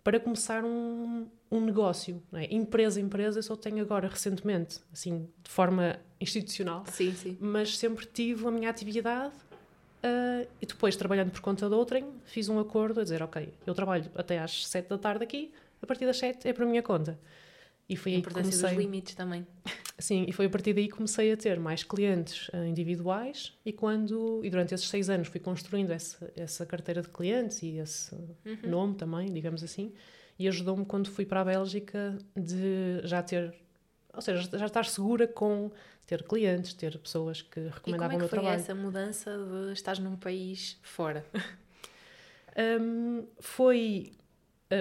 para começar um, um negócio, é? empresa empresa, eu só tenho agora recentemente, assim, de forma institucional, sim, sim. mas sempre tive a minha atividade uh, e depois, trabalhando por conta de outrem, fiz um acordo a dizer, ok, eu trabalho até às 7 da tarde aqui, a partir das 7 é para a minha conta. E foi a aí que comecei... dos limites também. Sim, e foi a partir daí que comecei a ter mais clientes uh, individuais e quando e durante esses seis anos fui construindo essa, essa carteira de clientes e esse uhum. nome também, digamos assim, e ajudou-me quando fui para a Bélgica de já ter, ou seja, já estar segura com ter clientes, ter pessoas que recomendavam o meu trabalho. E como é que foi essa mudança de estar num país fora? um, foi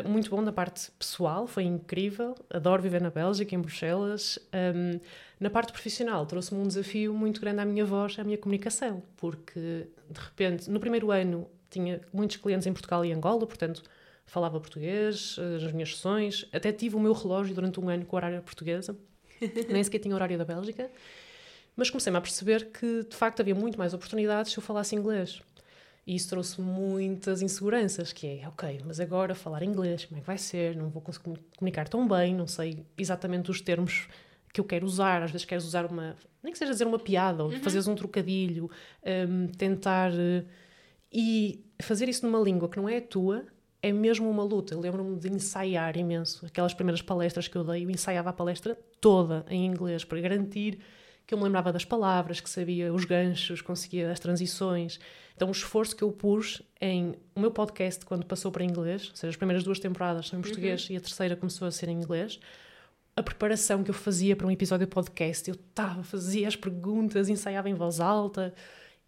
muito bom da parte pessoal, foi incrível, adoro viver na Bélgica, em Bruxelas. Um, na parte profissional, trouxe-me um desafio muito grande à minha voz, à minha comunicação, porque de repente, no primeiro ano, tinha muitos clientes em Portugal e Angola, portanto, falava português, as eh, minhas sessões, até tive o meu relógio durante um ano com a horário portuguesa, nem sequer tinha horário da Bélgica, mas comecei-me a perceber que de facto havia muito mais oportunidades se eu falasse inglês. E isso trouxe muitas inseguranças, que é, ok, mas agora falar inglês, como é que vai ser? Não vou conseguir comunicar tão bem, não sei exatamente os termos que eu quero usar, às vezes queres usar uma, nem que seja dizer uma piada, ou uhum. fazeres um trocadilho, um, tentar... Uh, e fazer isso numa língua que não é a tua, é mesmo uma luta. Lembro-me de ensaiar imenso. Aquelas primeiras palestras que eu dei, eu ensaiava a palestra toda em inglês para garantir que eu me lembrava das palavras, que sabia os ganchos, conseguia as transições. Então, o esforço que eu pus em o meu podcast, quando passou para inglês, ou seja, as primeiras duas temporadas são em português uhum. e a terceira começou a ser em inglês, a preparação que eu fazia para um episódio de podcast, eu estava, fazia as perguntas, ensaiava em voz alta,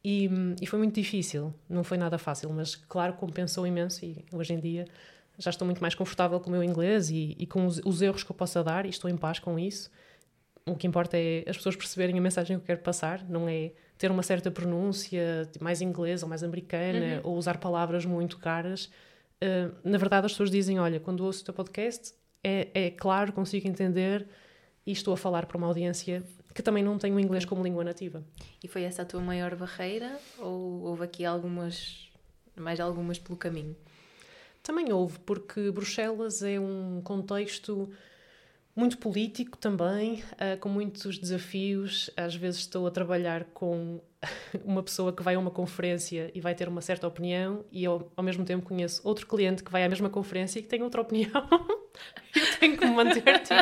e, e, foi muito difícil, não foi nada fácil, mas claro, compensou imenso e hoje em dia já estou muito mais confortável com o meu inglês e, e com os, os, erros que eu possa dar e estou em paz com isso. O que importa é as pessoas perceberem a mensagem que eu quero passar, não é ter uma certa pronúncia mais inglesa ou mais americana uhum. ou usar palavras muito caras. Uh, na verdade, as pessoas dizem: Olha, quando ouço o teu podcast, é, é claro, consigo entender e estou a falar para uma audiência que também não tem o inglês como língua nativa. E foi essa a tua maior barreira ou houve aqui algumas, mais algumas pelo caminho? Também houve, porque Bruxelas é um contexto muito político também, uh, com muitos desafios. Às vezes estou a trabalhar com uma pessoa que vai a uma conferência e vai ter uma certa opinião, e eu, ao mesmo tempo, conheço outro cliente que vai à mesma conferência e que tem outra opinião. eu tenho que manter tipo,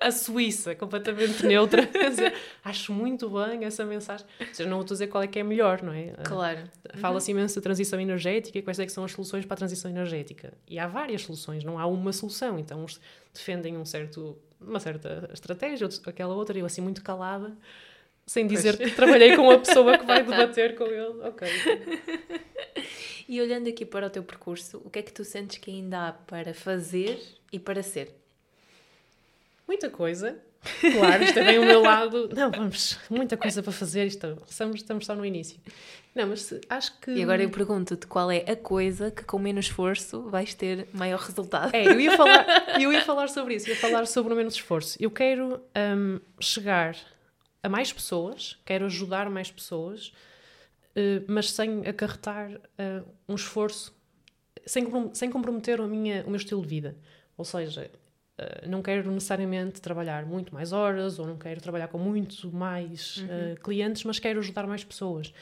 a Suíça, completamente neutra. dizer, acho muito bem essa mensagem. Ou seja, não a dizer qual é que é melhor, não é? Claro. Fala-se imenso da transição energética e quais é que são as soluções para a transição energética. E há várias soluções, não há uma solução. Então, uns defendem um certo, uma certa estratégia, outros aquela outra, e eu assim muito calada sem dizer pois. que trabalhei com a pessoa que vai debater com ele. Ok. E olhando aqui para o teu percurso, o que é que tu sentes que ainda há para fazer e para ser? Muita coisa. Claro, isto é bem o meu lado. Não, vamos, muita coisa para fazer. Isto, estamos, estamos só no início. Não, mas acho que. E agora eu pergunto-te qual é a coisa que com menos esforço vais ter maior resultado. É, eu ia falar, eu ia falar sobre isso, ia falar sobre o menos esforço. Eu quero um, chegar a mais pessoas, quero ajudar mais pessoas, uh, mas sem acarretar uh, um esforço, sem, sem comprometer a minha, o meu estilo de vida. Ou seja, uh, não quero necessariamente trabalhar muito mais horas ou não quero trabalhar com muito mais uhum. clientes, mas quero ajudar mais pessoas.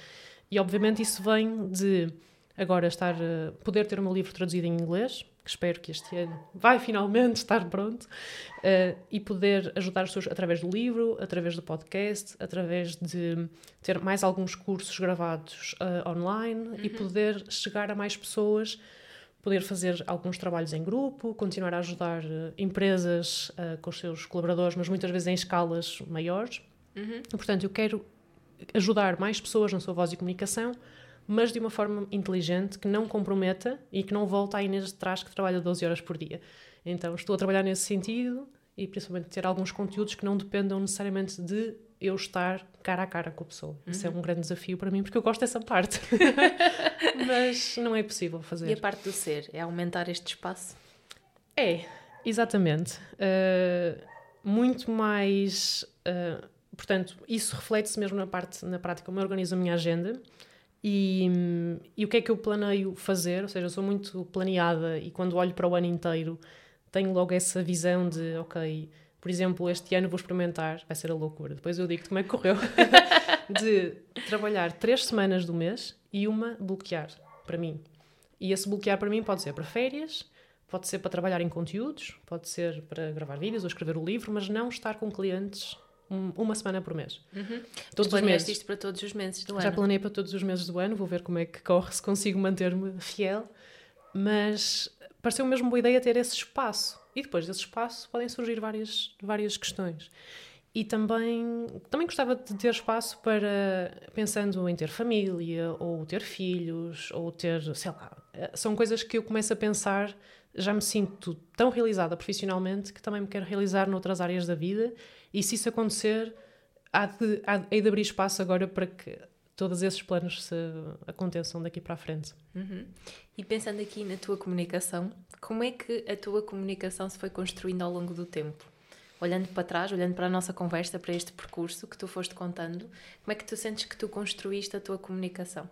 E obviamente isso vem de agora estar poder ter o meu livro traduzido em inglês, que espero que este ano vai finalmente estar pronto, uh, e poder ajudar as pessoas através do livro, através do podcast, através de ter mais alguns cursos gravados uh, online uhum. e poder chegar a mais pessoas, poder fazer alguns trabalhos em grupo, continuar a ajudar uh, empresas com os seus colaboradores, mas muitas vezes em escalas maiores. Uhum. Portanto, eu quero ajudar mais pessoas na sua voz e comunicação, mas de uma forma inteligente, que não comprometa e que não volte à Inês de trás que trabalha 12 horas por dia. Então, estou a trabalhar nesse sentido e principalmente ter alguns conteúdos que não dependam necessariamente de eu estar cara a cara com a pessoa. Uhum. Isso é um grande desafio para mim, porque eu gosto dessa parte. Mas não é possível fazer. E a parte do ser? É aumentar este espaço? É, exatamente. Uh, muito mais. Uh, portanto, isso reflete-se mesmo na parte, na prática, como eu organizo a minha agenda. E, e o que é que eu planeio fazer? Ou seja, eu sou muito planeada e quando olho para o ano inteiro tenho logo essa visão de, ok, por exemplo, este ano vou experimentar, vai ser a loucura, depois eu digo como é que correu, de trabalhar três semanas do mês e uma bloquear para mim. E esse bloquear para mim pode ser para férias, pode ser para trabalhar em conteúdos, pode ser para gravar vídeos ou escrever o livro, mas não estar com clientes uma semana por mês. Uhum. Todos os meses. isto para todos os meses do Já ano? planei para todos os meses do ano, vou ver como é que corre, se consigo manter-me fiel, mas pareceu mesmo boa ideia ter esse espaço. E depois desse espaço podem surgir várias, várias questões. E também, também gostava de ter espaço para, pensando em ter família, ou ter filhos, ou ter, sei lá, são coisas que eu começo a pensar, já me sinto tão realizada profissionalmente que também me quero realizar noutras áreas da vida. E se isso acontecer, há de, há, hei de abrir espaço agora para que todos esses planos se aconteçam daqui para a frente. Uhum. E pensando aqui na tua comunicação, como é que a tua comunicação se foi construindo ao longo do tempo? Olhando para trás, olhando para a nossa conversa, para este percurso que tu foste contando, como é que tu sentes que tu construíste a tua comunicação?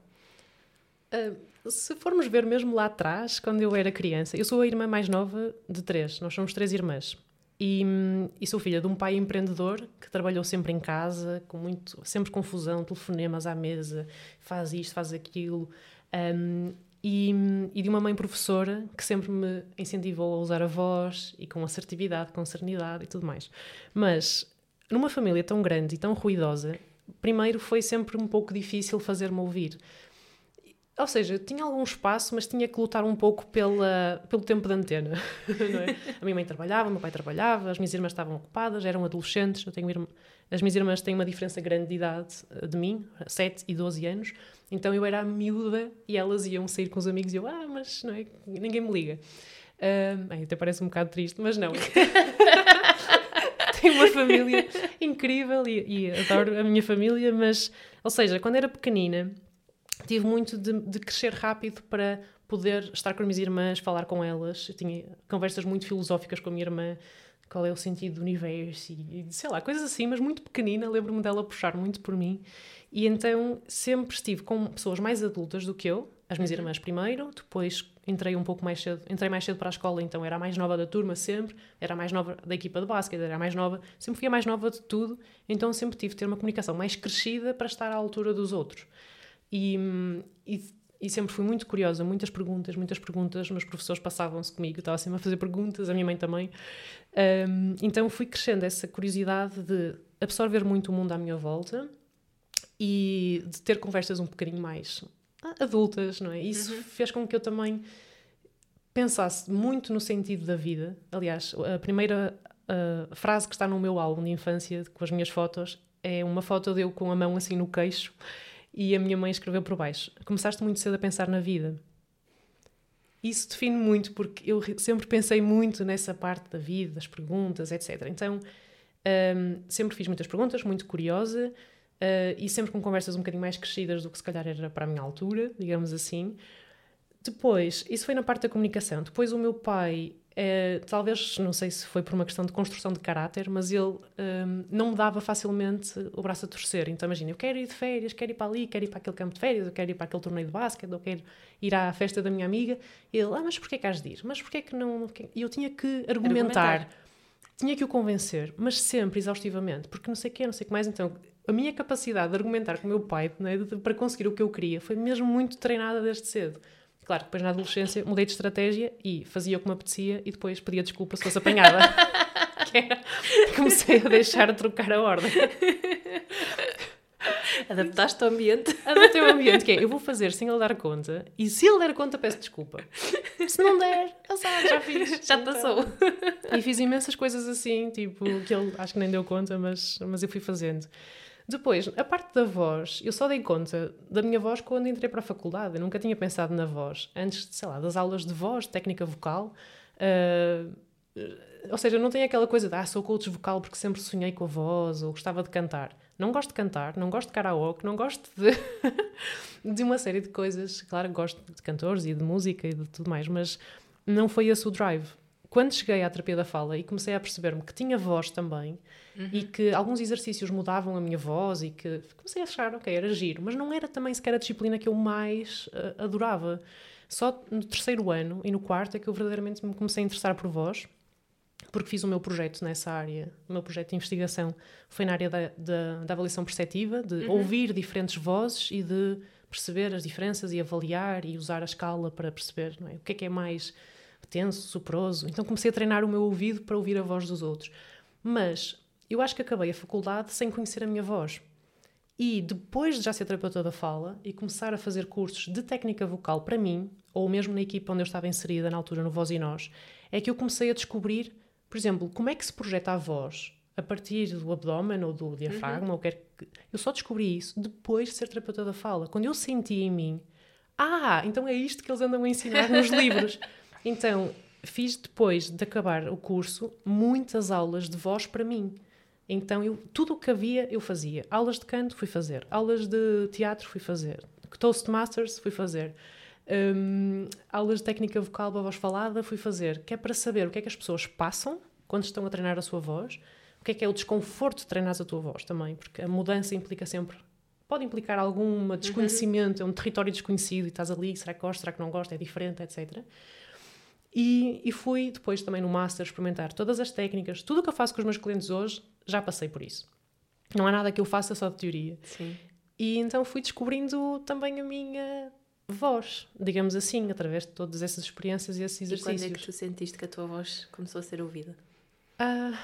Uh, se formos ver mesmo lá atrás, quando eu era criança, eu sou a irmã mais nova de três, nós somos três irmãs. E, e, sou filha de um pai empreendedor que trabalhou sempre em casa, com muito, sempre confusão, telefonemas à mesa, faz isto, faz aquilo. Um, e, e, de uma mãe professora que sempre me incentivou a usar a voz e com assertividade, com serenidade e tudo mais. Mas numa família tão grande e tão ruidosa, primeiro foi sempre um pouco difícil fazer-me ouvir. Ou seja, tinha algum espaço, mas tinha que lutar um pouco pela, pelo tempo de antena. É? A minha mãe trabalhava, o meu pai trabalhava, as minhas irmãs estavam ocupadas, eram adolescentes. Eu tenho irmã, as minhas irmãs têm uma diferença grande de idade eh, de mim, 7 e 12 anos. Então eu era a miúda e elas iam sair com os amigos e eu, ah, mas não é, ninguém me liga. Uh, até parece um bocado triste, mas não. tenho uma família incrível e, e adoro a minha família, mas, ou seja, quando era pequenina tive muito de, de, crescer rápido para poder estar com as minhas irmãs, falar com elas. Eu tinha conversas muito filosóficas com a minha irmã, qual é o sentido do universo e, sei lá, coisas assim, mas muito pequenina. Lembro-me dela puxar muito por mim. E então sempre estive com pessoas mais adultas do que eu, as minhas uhum. irmãs primeiro, depois entrei um pouco mais cedo, entrei mais cedo para a escola, então era a mais nova da turma sempre, era a mais nova da equipa de basquete, era a mais nova, sempre fui a mais nova de tudo, então sempre tive de ter uma comunicação mais crescida para estar à altura dos outros. E, e, e, sempre fui muito curiosa, muitas perguntas, muitas perguntas. Meus professores passavam-se comigo, estava sempre a fazer perguntas, a minha mãe também. Um, então fui crescendo essa curiosidade de absorver muito o mundo à minha volta e de ter conversas um bocadinho mais adultas, não é? Isso uhum. fez com que eu também pensasse muito no sentido da vida. Aliás, a primeira uh, frase que está no meu álbum de infância com as minhas fotos é uma foto de eu com a mão assim no queixo e a minha mãe escreveu por baixo: Começaste muito cedo a pensar na vida. Isso define muito, porque eu sempre pensei muito nessa parte da vida, das perguntas, etc. Então, um, sempre fiz muitas perguntas, muito curiosa, uh, e sempre com conversas um bocadinho mais crescidas do que se calhar era para a minha altura, digamos assim. Depois, isso foi na parte da comunicação. Depois, o meu pai é, talvez, não sei se foi por uma questão de construção de caráter, mas ele um, não me dava facilmente o braço a torcer. Então, imagina, eu quero ir de férias, quero ir para ali, quero ir para aquele campo de férias, eu quero ir para aquele torneio de basquete, eu quero ir à festa da minha amiga. Ele, ah, mas porquê que has de ir? Mas porquê que não... E eu tinha que argumentar, argumentar, tinha que o convencer, mas sempre exaustivamente, porque não sei o quê, não sei o que mais. Então, a minha capacidade de argumentar com o meu pai né, para conseguir o que eu queria foi mesmo muito treinada desde cedo. Claro, depois na adolescência mudei de estratégia e fazia o que me apetecia e depois pedia desculpa se fosse apanhada. que era, comecei a deixar de trocar a ordem. Adaptaste ao ambiente. Adaptei o ambiente, que é, eu vou fazer sem ele dar conta, e se ele der conta, peço desculpa. Se não der, azar, já fiz. Já Então, passou. E fiz imensas coisas assim, tipo, que ele acho que nem deu conta, mas, mas eu fui fazendo. Depois, a parte da voz, eu só dei conta da minha voz quando entrei para a faculdade. Eu nunca tinha pensado na voz. Antes, sei lá, das aulas de voz, técnica vocal. ah, ou seja, não tenho aquela coisa de, ah, sou coach vocal porque sempre sonhei com a voz ou gostava de cantar. Não gosto de cantar, não gosto de karaoke, não gosto de, de uma série de coisas. Claro, gosto de cantores e de música e de tudo mais, mas não foi esse o drive. Quando cheguei à terapia da fala e comecei a perceber-me que tinha voz também e que alguns exercícios mudavam a minha voz e que comecei a achar, ok, era giro, mas não era também sequer a disciplina que eu mais eh, adorava. Só no terceiro ano e no quarto é que eu verdadeiramente me comecei a interessar por voz porque fiz o meu projeto nessa área, o meu projeto de investigação foi na área da, da, da avaliação perceptiva, de ouvir diferentes vozes e de perceber as diferenças e avaliar e usar a escala para perceber é? o que é que é mais tenso, suproso. Então comecei a treinar o meu ouvido para ouvir a voz dos outros. Mas eu acho que acabei a faculdade sem conhecer a minha voz. E depois de já ser terapeuta da fala e começar a fazer cursos de técnica vocal para mim, ou mesmo na equipa onde eu estava inserida na altura no Voz e Nós, é que eu comecei a descobrir, por exemplo, como é que se projeta a voz a partir do abdômen ou do diafragma, ou quer que... Eu só descobri isso depois de ser terapeuta da fala. Quando eu senti em mim, ah, então é isto que eles andam a ensinar nos livros. Então, fiz depois de acabar o curso muitas aulas de voz para mim. Então, eu, tudo o que havia, eu fazia. Aulas de canto, fui fazer. Aulas de teatro, fui fazer. Toastmasters, fui fazer. Hum, aulas de técnica vocal para voz falada, fui fazer. Que é para saber o que é que as pessoas passam quando estão a treinar a sua voz. O que é que é o desconforto de treinar a tua voz também. Porque a mudança implica sempre... Pode implicar algum desconhecimento, é um território desconhecido e estás ali, será que gosto, será que não gosto, é diferente, etc. E, e fui depois também no Master experimentar todas as técnicas, tudo o que eu faço com os meus clientes hoje, já passei por isso. Não há nada que eu faça só de teoria. Sim. E então fui descobrindo também a minha voz, digamos assim, através de todas essas experiências e esses E quando é exercícios. que tu sentiste que a tua voz começou a ser ouvida? Ah,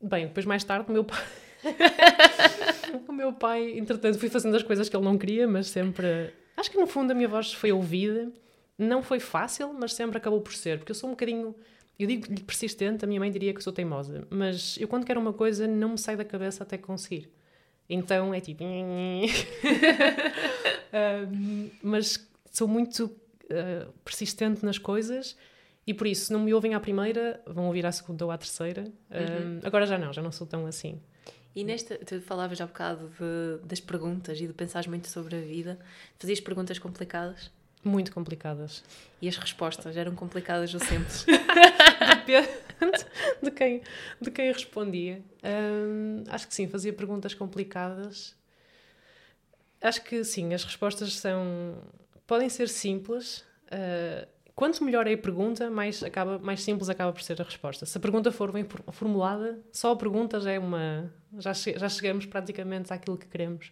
bem, depois mais tarde o meu pai. o meu pai, entretanto, fui fazendo as coisas que ele não queria, mas sempre. Acho que no fundo a minha voz foi ouvida. Não foi fácil, mas sempre acabou por ser, porque eu sou um bocadinho. Eu digo-lhe persistente, a minha mãe diria que sou teimosa, mas eu quando quero uma coisa não me sai da cabeça até conseguir. Então é tipo. Mas sou muito uh, persistente nas coisas e por isso, se não me ouvem à primeira, vão ouvir à segunda ou à terceira. Um, Agora já não, já não sou tão assim. E nesta, tu falavas há bocado de- das perguntas e de pensares muito sobre a vida. Fazias perguntas complicadas Muito complicadas. e as respostas eram complicadas ou simples. Depende de quem, de quem respondia. Acho que sim, fazia perguntas complicadas. Acho que sim, as respostas são. podem ser simples. uh, quanto melhor é a pergunta, mais, acaba, mais simples acaba por ser a resposta. Se a pergunta for bem for- formulada, só a pergunta já é uma. já, che- já chegamos praticamente àquilo que queremos.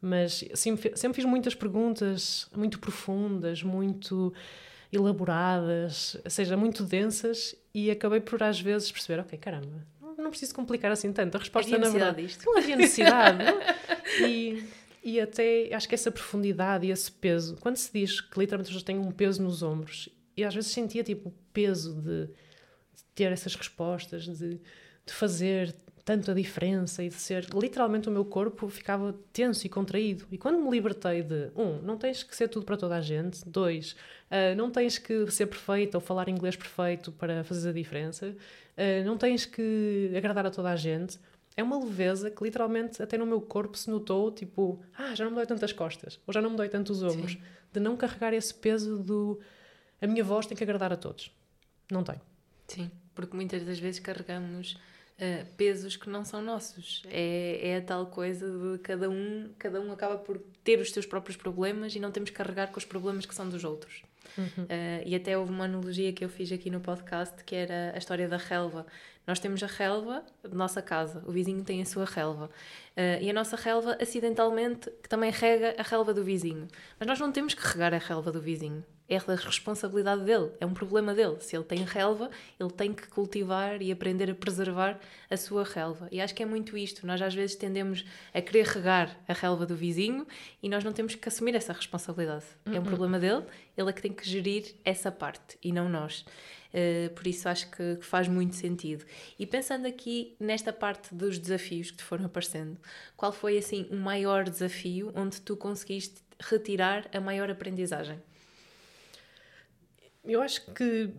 Mas fi- sempre fiz muitas perguntas muito profundas, muito elaboradas, ou seja, muito densas, e acabei por às vezes perceber: ok, caramba, não, preciso complicar assim tanto. A resposta Havia na verdade. disto? Não havia necessidade. não? E, e até acho que essa profundidade e esse peso, quando se diz que literalmente as pessoas têm um peso nos ombros, e às vezes sentia tipo o peso de, de ter essas respostas, de, de fazer tanto a diferença e de ser literalmente o meu corpo ficava tenso e contraído. E quando me libertei de um, não tens que ser tudo para toda a gente, dois, ah, não tens que ser perfeita ou falar inglês perfeito para fazer a diferença, ah, não tens que agradar a toda a gente. É uma leveza que literalmente até no meu corpo se notou, tipo, ah, já não me dói tantas costas, ou já não me dói tanto os ombros, Sim. de não carregar esse peso do a minha voz tem que agradar a todos. Não tem. Sim, porque muitas das vezes carregamos ah, pesos que não são nossos. É, é a tal coisa de cada um, cada um acaba por ter os seus próprios problemas e não temos que carregar com os problemas que são dos outros. Ah, e até houve uma analogia que eu fiz aqui no podcast que era a história da relva. Nós temos a relva da nossa casa, o vizinho tem a sua relva. Uh, e a nossa relva, acidentalmente, que também rega a relva do vizinho. Mas nós não temos que regar a relva do vizinho é da responsabilidade dele, é um problema dele. Se ele tem relva, ele tem que cultivar e aprender a preservar a sua relva. E acho que é muito isto. Nós às vezes tendemos a querer regar a relva do vizinho e nós não temos que assumir essa responsabilidade. É um uhum. problema dele, ele é que tem que gerir essa parte e não nós. Uh, por isso acho que, que, faz muito sentido. E pensando aqui nesta parte dos desafios que te foram aparecendo, qual foi assim o maior desafio onde tu conseguiste retirar a maior aprendizagem? Eu acho que.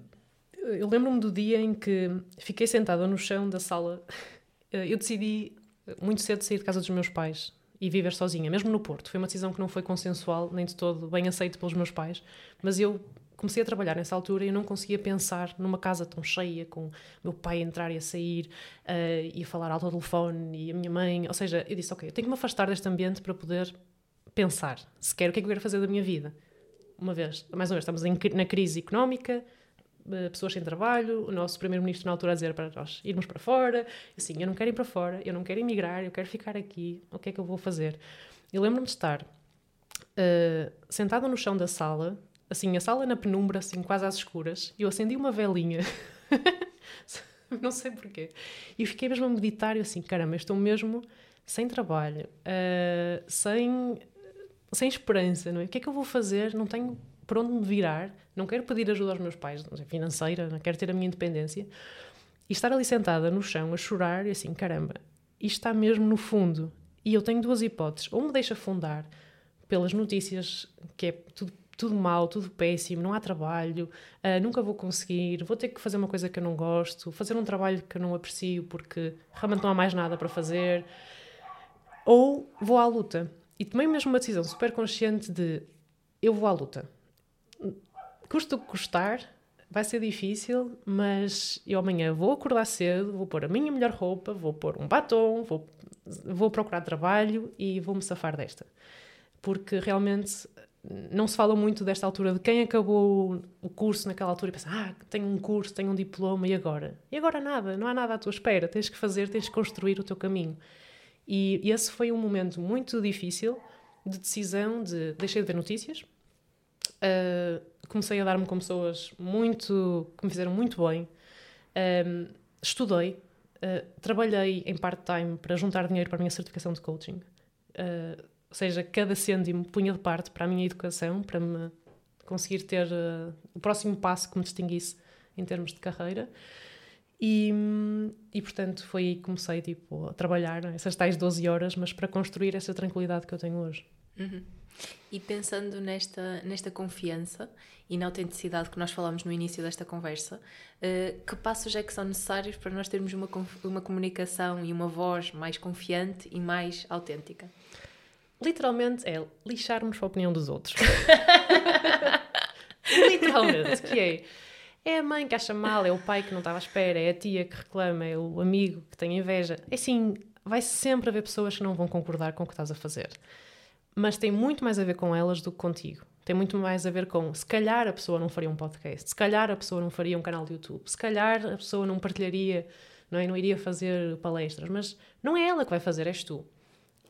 Eu lembro-me do dia em que fiquei sentada no chão da sala. Eu decidi muito cedo sair de casa dos meus pais e viver sozinha, mesmo no Porto. Foi uma decisão que não foi consensual, nem de todo bem aceita pelos meus pais, mas eu comecei a trabalhar nessa altura e não conseguia pensar numa casa tão cheia, com meu pai a entrar e a sair uh, e a falar alto ao telefone e a minha mãe. Ou seja, eu disse: Ok, eu tenho que me afastar deste ambiente para poder pensar sequer o que é que eu quero fazer da minha vida uma vez, mais uma vez, estamos em, na crise económica, eh, pessoas sem trabalho, o nosso primeiro-ministro na altura a dizer para nós irmos para fora, assim, eu não quero ir para fora, eu não quero emigrar, eu quero ficar aqui, o que é que eu vou fazer? Eu lembro-me de estar uh, sentada no chão da sala, assim, a sala na penumbra, assim, quase às escuras, e eu acendi uma velinha, não sei porquê, e fiquei mesmo a meditar, e assim, caramba, estou mesmo sem trabalho, uh, sem sem esperança, não é? O que é que eu vou fazer? Não tenho por onde me virar, não quero pedir ajuda aos meus pais, não sei, financeira, não quero ter a minha independência. E estar ali sentada no chão a chorar e assim, caramba, isto está mesmo no fundo. E eu tenho duas hipóteses. Ou me deixa afundar pelas notícias, que é tudo, tudo mal, tudo péssimo, não há trabalho, uh, nunca vou conseguir, vou ter que fazer uma coisa que eu não gosto, fazer um trabalho que eu não aprecio porque realmente não há mais nada para fazer. Ou vou à luta e tomei mesmo uma decisão super consciente de eu vou à luta. Custa o que custar, vai ser difícil, mas eu amanhã vou acordar cedo, vou pôr a minha melhor roupa, vou pôr um batom, vou, vou procurar trabalho e vou-me safar desta. Porque realmente não se fala muito desta altura de quem acabou o curso naquela altura e pensa, ah, tenho um curso, tenho um diploma e agora? E agora nada, não há nada à tua espera, tens que fazer, tens que construir o teu caminho. E esse foi um momento muito difícil de decisão de deixei de ver notícias, uh, comecei a dar-me com pessoas muito que me fizeram muito bem, estudei, uh, trabalhei em part-time para juntar dinheiro para a minha certificação de coaching, uh, ou seja, cada cêntimo punha de parte para a minha educação, para me conseguir ter o próximo passo que me distinguisse em termos de carreira. E, e portanto foi aí que comecei tipo, a trabalhar essas tais 12 horas, mas para construir essa tranquilidade que eu tenho hoje. Uhum. E pensando nesta, nesta confiança e na autenticidade que nós falamos no início desta conversa, uh, que passos é que são necessários para nós termos uma, uma comunicação e uma voz mais confiante e mais autêntica? Literalmente é lixarmos a opinião dos outros. Literalmente, que é é a mãe que acha mal, é o pai que não estava à espera, é a tia que reclama, é o amigo que tem inveja. É assim, vai sempre haver pessoas que não vão concordar com o que estás a fazer. Mas tem muito mais a ver com elas do que contigo. Tem muito mais a ver com, se calhar a pessoa não faria um podcast, se calhar a pessoa não faria um canal de YouTube, se calhar a pessoa não partilharia, não, é? não iria fazer palestras, mas não é ela que vai fazer, és tu.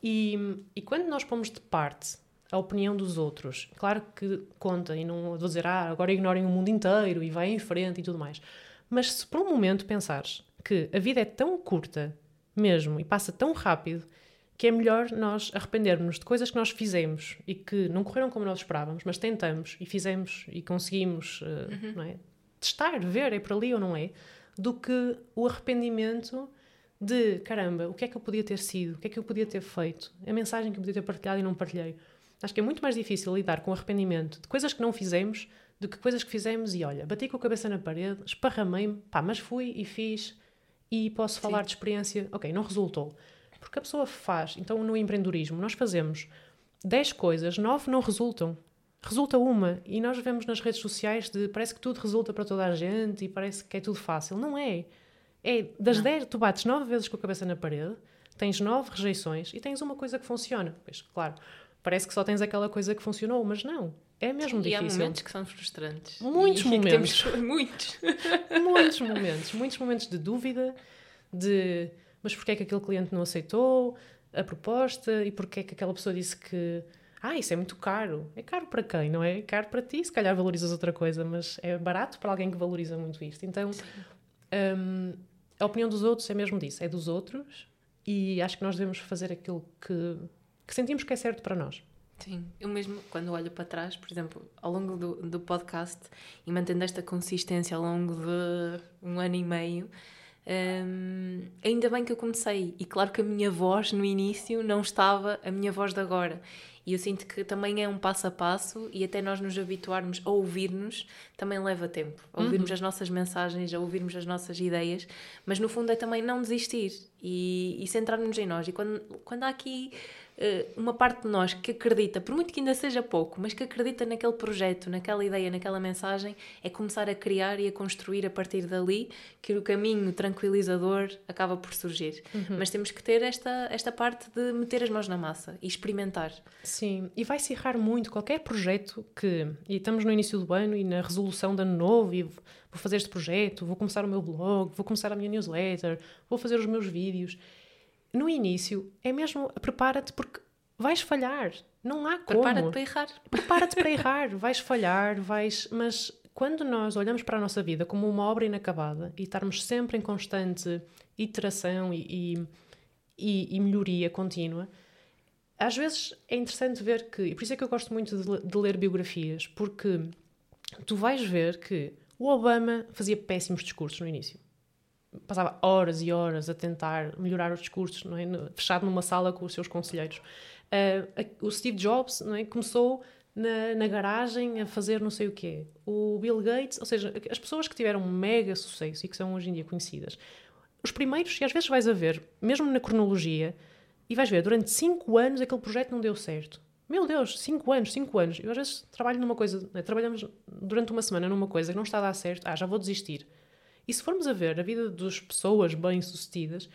E, e quando nós pomos de parte a opinião dos outros. Claro que conta, e não vou dizer, ah, agora ignorem o mundo inteiro e vai em frente e tudo mais. Mas se por um momento pensares que a vida é tão curta mesmo e passa tão rápido que é melhor nós arrependermos de coisas que nós fizemos e que não correram como nós esperávamos, mas tentamos e fizemos e conseguimos uh, uhum. não é? testar, ver é por ali ou não é, do que o arrependimento de caramba, o que é que eu podia ter sido, o que é que eu podia ter feito, a mensagem que eu podia ter partilhado e não partilhei. Acho que é muito mais difícil lidar com arrependimento de coisas que não fizemos do que coisas que fizemos e olha, bati com a cabeça na parede, esparramei-me, pá, mas fui e fiz e posso Sim. falar de experiência, ok, não resultou. Porque a pessoa faz, então no empreendedorismo nós fazemos 10 coisas, 9 não resultam. Resulta uma e nós vemos nas redes sociais de parece que tudo resulta para toda a gente e parece que é tudo fácil. Não é. É das 10, tu bates 9 vezes com a cabeça na parede, tens 9 rejeições e tens uma coisa que funciona. Pois, claro, parece que só tens aquela coisa que funcionou, mas não. É mesmo E há difícil. momentos que são frustrantes. Muitos E momentos. Temos muitos. muitos momentos, muitos momentos de dúvida, de mas porquê é que aquele cliente não aceitou a proposta e porquê é que aquela pessoa disse que ah, isso é muito caro. É caro para quem, não é? É caro para ti, se calhar valorizas outra coisa, mas é barato para alguém que valoriza muito isto. Então, hum, a opinião dos outros é mesmo disso, é dos outros e acho que nós devemos fazer aquilo que, que sentimos que é certo para nós. Sim, eu mesmo quando olho para trás, por exemplo, ao longo do, do podcast e mantendo esta consistência ao longo de um ano e meio, hum, ainda bem que eu comecei. E claro que a minha voz no início não estava a minha voz de agora. E eu sinto que também é um passo a passo e até nós nos habituarmos a ouvir-nos também leva tempo. A ouvirmos as nossas mensagens, a ouvirmos as nossas ideias, mas no fundo é também não desistir e, e centrar-nos em nós. E quando, quando há aqui uma parte de nós que acredita, por muito que ainda seja pouco, mas que acredita naquele projeto, naquela ideia, naquela mensagem, é começar a criar e a construir a partir dali que o caminho tranquilizador acaba por surgir. Mas temos que ter esta, esta parte de meter as mãos na massa e experimentar. Sim, e vai-se errar muito qualquer projeto que. E estamos no início do ano e na resolução de ano novo, e vou fazer este projeto, vou começar o meu blog, vou começar a minha newsletter, vou fazer os meus vídeos. No início, é mesmo. Prepara-te porque vais falhar. Não há como. Prepara-te para errar. Prepara-te para errar, vais falhar, vais. Mas quando nós olhamos para a nossa vida como uma obra inacabada e estarmos sempre em constante iteração e, e, e- melhoria contínua, às vezes é interessante ver que. E por isso é que eu gosto muito de, de ler biografias, porque tu vais ver que o Obama fazia péssimos discursos no início. Passava horas e horas a tentar melhorar os discursos, não é? Fechado numa sala com os seus conselheiros. A- o Steve Jobs não é? começou na, na garagem a fazer não sei o quê. O Bill Gates, ou seja, as pessoas que tiveram mega sucesso e que são hoje em dia conhecidas, os primeiros, e às vezes vais a ver, mesmo na cronologia, e vais ver, durante 5 anos aquele projeto não deu certo. Meu Deus, 5 anos, 5 anos. Eu às vezes trabalho numa coisa, né, trabalhamos durante uma semana numa coisa que não está a dar certo, ah, já vou desistir. E se formos a ver a vida das pessoas bem-sucedidas,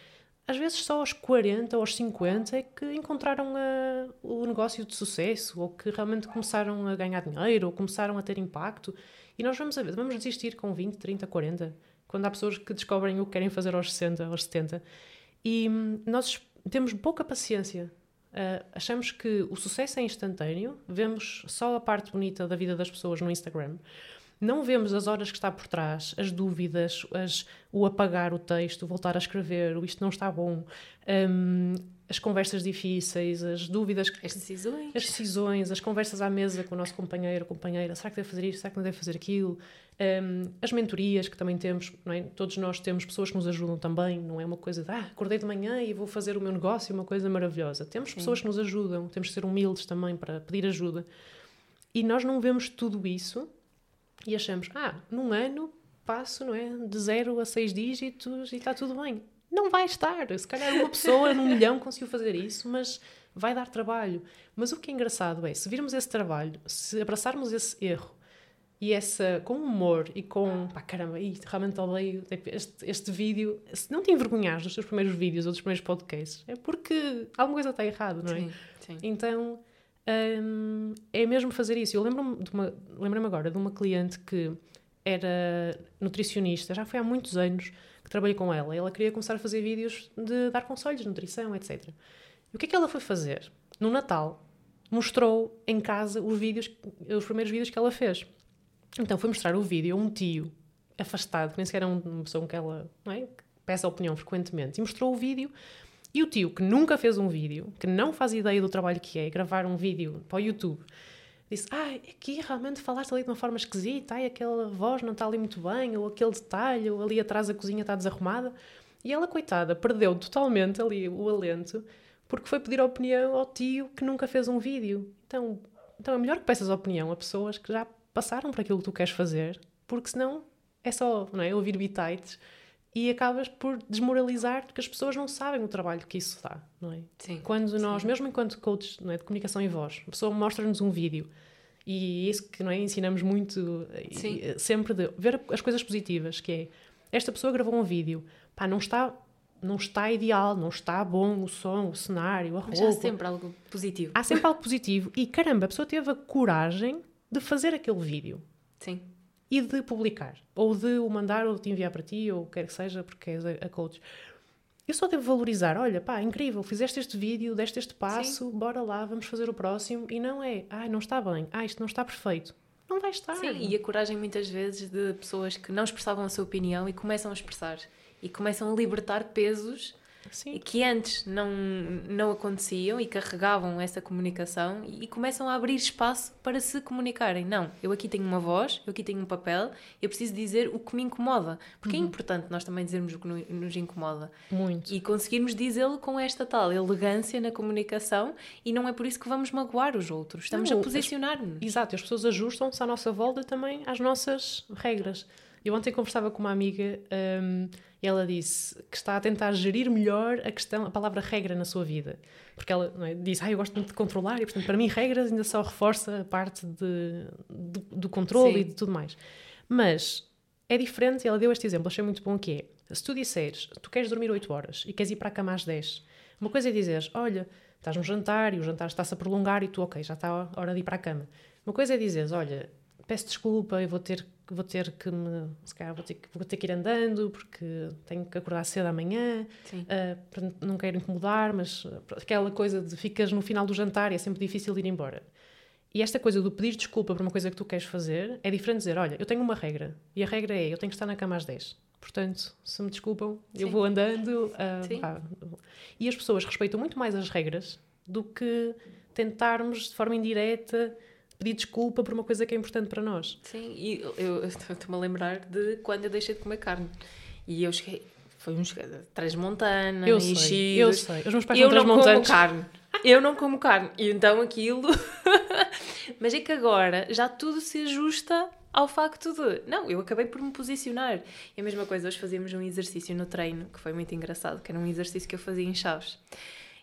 às vezes só aos 40 ou aos 50 é que encontraram ah, o negócio de sucesso, ou que realmente começaram a ganhar dinheiro, ou começaram a ter impacto. E nós vamos a vamos desistir com 20, 30, 40, quando há pessoas que descobrem o que querem fazer aos 60, aos 70. E hum, nós temos pouca paciência. Ah, achamos que o sucesso é instantâneo, vemos só a parte bonita da vida das pessoas no Instagram. Não vemos as horas que está por trás, as dúvidas, as- o apagar o texto, o voltar a escrever, o isto não está bom, hum, as conversas difíceis, as dúvidas, As decisões. as decisões, as conversas à mesa com o nosso companheiro companheira, será que deve fazer isto, será que não deve fazer aquilo? Hum, as mentorias que também temos, é? todos nós temos pessoas que nos ajudam também, não é uma coisa de ah, acordei de manhã e vou fazer o meu negócio, uma coisa maravilhosa. Temos pessoas que nos ajudam, temos que ser humildes também para pedir ajuda. E nós não vemos tudo isso e achamos, ah, num ano passo, não é? De zero a seis dígitos e está tudo bem. Não vai estar. Se calhar uma pessoa num milhão conseguiu fazer isso, mas vai dar trabalho. Mas o que é engraçado é, se virmos esse trabalho, se abraçarmos esse erro e essa, com humor e com, pá, caramba, ih, realmente odeio tipo, este, este vídeo, se não te envergonhares dos teus primeiros vídeos ou dos primeiros podcasts, é porque alguma coisa está errado, não é? Sim, sim. Então hum, é mesmo fazer isso. Eu lembro-me lembro-me agora de uma cliente que era nutricionista, já foi há muitos anos que trabalhei com ela. Ela queria começar a fazer vídeos de dar conselhos de nutrição, etc. E o que é que ela foi fazer? No Natal, mostrou em casa os vídeos, os primeiros vídeos que ela fez. Então foi mostrar o vídeo a um tio afastado, que nem sequer era uma pessoa que ela é? peça opinião frequentemente, e mostrou o vídeo. E o tio, que nunca fez um vídeo, que não faz ideia do trabalho que é gravar um vídeo para o YouTube, disse: Ah, aqui realmente falaste ali de uma forma esquisita, ai, aquela voz não está ali muito bem, ou aquele detalhe, ou ali atrás a cozinha está desarrumada. E ela, coitada, perdeu totalmente ali o alento porque foi pedir opinião ao tio que nunca fez um vídeo. Então, então é melhor que peças opinião a pessoas que já passaram por aquilo que tu queres fazer, porque senão é só não é, ouvir bitites e acabas por desmoralizar porque as pessoas não sabem o trabalho que isso dá, não é? Sim. Quando nós, mesmo enquanto coaches não é, de comunicação em voz, a pessoa mostra-nos um vídeo e é isso que não é, ensinamos muito e- Sim. e, sempre de ver as coisas positivas, que é esta pessoa gravou um vídeo, pá, não está não está ideal, não está bom o som, o cenário, a Mas roupa. há sempre algo positivo. Há sempre algo positivo. E caramba, a pessoa teve a coragem de fazer aquele vídeo Sim. E de publicar, ou de o mandar, ou de te enviar para ti, ou quer que seja, porque és a, a coach. Eu só devo valorizar, olha, pá, incrível, fizeste este vídeo, deste este passo, bora lá, vamos fazer o próximo. E não é, ai, não está bem, ai, isto não está perfeito. Não vai estar. Sim, e a coragem muitas vezes de pessoas que não expressavam a sua opinião e começam a expressar. E começam a libertar pesos Sim. que antes não, não aconteciam e carregavam essa comunicação e começam a abrir espaço para se comunicarem. Não, eu aqui tenho uma voz, eu aqui tenho um papel, eu preciso dizer o que me incomoda. Porque é importante nós também dizermos o que no- nos incomoda Muito. e conseguirmos dizê-lo com esta tal elegância na comunicação e não é por isso que vamos magoar os outros. Estamos Não, a posicionar-nos. Exato, as pessoas ajustam-se à nossa volta também às nossas regras. Eu ontem conversava com uma amiga hum, e ela disse que está a tentar gerir melhor a questão, a palavra regra na sua vida. Porque ela é, disse, ah, eu gosto muito de controlar e, portanto, para mim, regras ainda só reforça a parte de, do, do controle Sim. e de tudo mais. Mas é diferente, e ela deu este exemplo, achei muito bom, que é, se tu disseres, tu queres dormir 8 horas e queres ir para a cama às 10, uma coisa é dizeres, olha, estás no jantar e o jantar está-se a prolongar e tu, ok, já está a hora de ir para a cama. Uma coisa é dizeres, olha, peço desculpa, eu vou ter, vou ter que me, se calhar vou ter, que- vou ter que ir andando porque tenho que acordar cedo amanhã, portanto, não quero incomodar, mas ah, aquela coisa de ficas no final do jantar e é sempre difícil ir embora. E esta coisa do pedir desculpa por uma coisa que tu queres fazer é diferente de dizer, olha, eu tenho uma regra e a regra é eu tenho que estar na cama às 10. Portanto, se me desculpam, eu Sim. vou andando. pá. E as pessoas respeitam muito mais as regras do que tentarmos de forma indireta pedir desculpa por uma coisa que é importante para nós. Sim, e eu estou-me a lembrar de quando eu deixei de comer carne. E eu cheguei, foi uns transmontana, Eu sei, eu sei. Os meus pais eu não como carne. Eu não como carne. E então aquilo. Mas é que agora já tudo se ajusta ao facto de. Não, eu acabei por me posicionar. E a mesma coisa, hoje fazíamos um exercício no treino, que foi muito engraçado, que era um exercício que eu fazia em Chaves.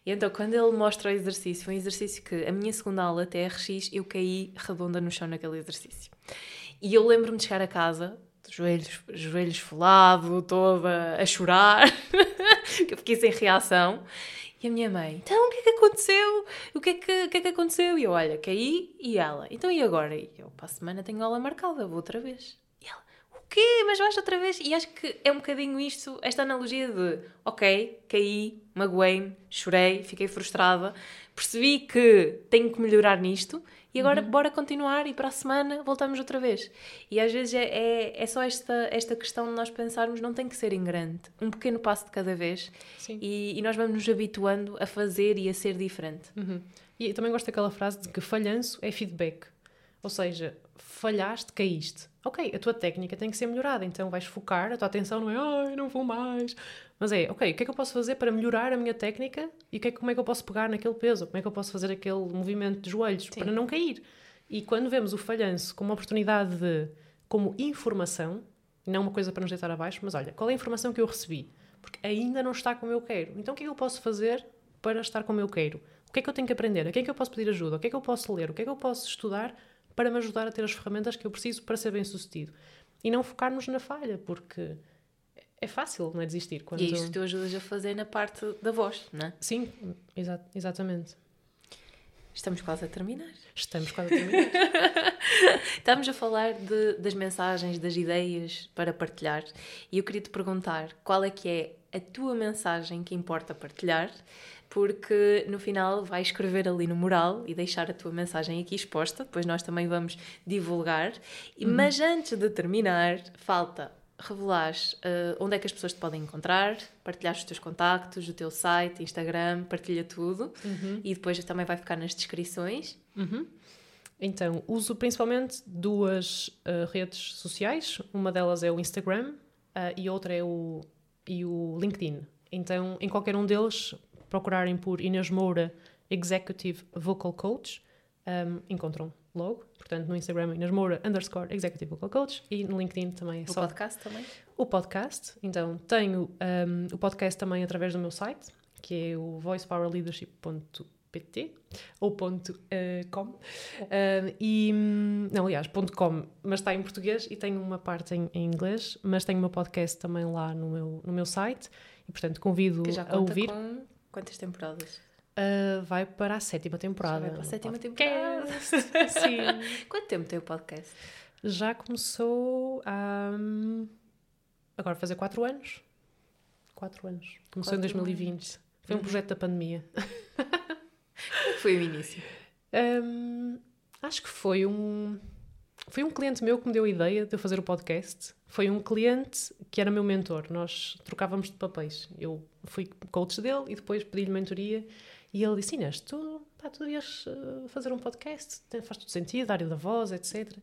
E então, quando ele mostra o exercício, foi um exercício que a minha segunda aula, TRX, eu caí redonda no chão naquele exercício. E eu lembro-me de chegar a casa, joelhos, joelhos esfolado, toda a chorar, que eu fiquei sem reação. E a minha mãe, então o que é que aconteceu? O que é que, que, é que aconteceu? E eu, olha, caí e ela, então e agora? E eu, para a semana tenho aula marcada, vou outra vez. Quê? Mas vais outra vez? E acho que é um bocadinho isto, esta analogia de, ok, caí, magoei-me, chorei, fiquei frustrada, percebi que tenho que melhorar nisto e agora bora continuar e para a semana voltamos outra vez. E às vezes é, é, é só esta, esta questão de nós pensarmos, não tem que ser em grande, um pequeno passo de cada vez e, e nós vamos nos habituando a fazer e a ser diferente. Uhum. E eu também gosto daquela frase de que falhanço é feedback. Ou seja, falhaste, caíste. Ok, a tua técnica tem que ser melhorada, então vais focar, a tua atenção não é ai, não vou mais. Mas é, ok, o que é que eu posso fazer para melhorar a minha técnica e que é, que- como é que eu posso pegar naquele peso? Como é que eu posso fazer aquele movimento de joelhos para não cair? E quando vemos o falhanço como uma oportunidade de, como informação, não uma coisa para nos deitar abaixo, mas olha, qual é a informação que eu recebi? Porque ainda não está como eu quero. Então o que é que eu posso fazer para estar como eu quero? O que é que eu tenho que aprender? A quem é que eu posso pedir ajuda? O que é que eu posso ler? O que é que eu posso estudar para me ajudar a ter as ferramentas que eu preciso para ser bem sucedido? E não focarmos na falha, porque é fácil não é desistir. Quando... E é isto que tu ajudas a fazer na parte da voz, não é? Sim, exa- exatamente. Estamos quase a terminar. Estamos quase a terminar. Estamos a falar de- das mensagens, das ideias para partilhar e eu queria te perguntar qual é que é a tua mensagem que importa partilhar, porque no final vai escrever ali no mural e deixar a tua mensagem aqui exposta, depois nós também vamos divulgar. E- Mas antes de terminar, falta revelares eh, onde é que as pessoas te podem encontrar, partilhar os teus contactos, o teu site, Instagram, partilha tudo e depois também vai ficar nas descrições. Então, uso principalmente duas uh, redes sociais. Uma delas é o Instagram uh, e outra é o, e o LinkedIn. Então, em qualquer um deles, procurarem por Inês Moura Executive Vocal Coach, um, encontram logo. Portanto, no Instagram, Inês Moura underscore Executive Vocal Coach e no LinkedIn também é O só podcast também. o podcast. Então, tenho um, o podcast também através do meu site, que é o voicepowerleadership.com .pt ou ponto, uh, .com uh, e, não, aliás, ponto .com, mas está em português e tenho uma parte em, em, inglês, mas tenho o meu podcast também lá no meu, no meu site e, portanto, convido a ouvir. Com quantas temporadas? Uh, vai para a sétima temporada. Já vai para a sétima temporada. Sim. Quanto tempo tem o podcast? Já começou há. Um, agora fazer 4 anos. 4 anos. Começou quatro em 2020. Anos. Foi um uhum. projeto da pandemia. Como foi o início? Um, acho que foi um. Foi um cliente meu que me deu a ideia de eu fazer o podcast. Foi um cliente que era meu mentor. Nós trocávamos de papéis. Eu fui coach dele e depois pedi-lhe mentoria. E ele disse: Inês, tu, pá, tu devias eh, fazer um podcast, faz todo sentido, área da voz, etc.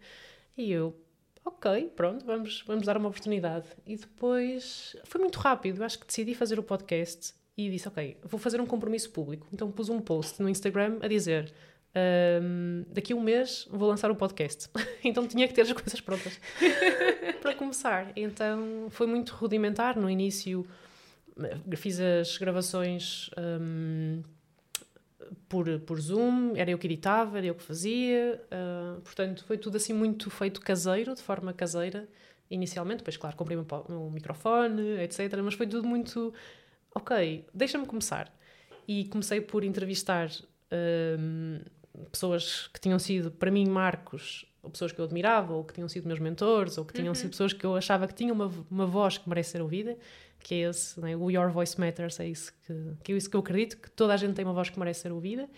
E eu, ok, pronto, vamos, vamos dar uma oportunidade. E depois foi muito rápido. Eu acho que decidi fazer o podcast e disse: Ok, vou fazer um compromisso público. Então pus um post no Instagram a dizer: um, Daqui a um mês vou lançar o um podcast. então tinha que ter as coisas prontas para começar. Então foi muito rudimentar. No início fiz as gravações. Um, por, por Zoom, era eu que editava, era eu que fazia, uh, portanto foi tudo assim muito feito caseiro, de forma caseira, inicialmente, depois claro, comprei um, um microfone, etc, mas foi tudo muito, ok, deixa-me começar. E comecei por entrevistar uh, pessoas que tinham sido, para mim, marcos, ou pessoas que eu admirava, ou que tinham sido meus mentores, ou que tinham uhum. sido pessoas que eu achava que tinham uma, uma voz que merece ser ouvida, que é esse, né? o Your Voice Matters, é isso que, que é isso que eu acredito, que toda a gente tem uma voz que merece ser ouvida.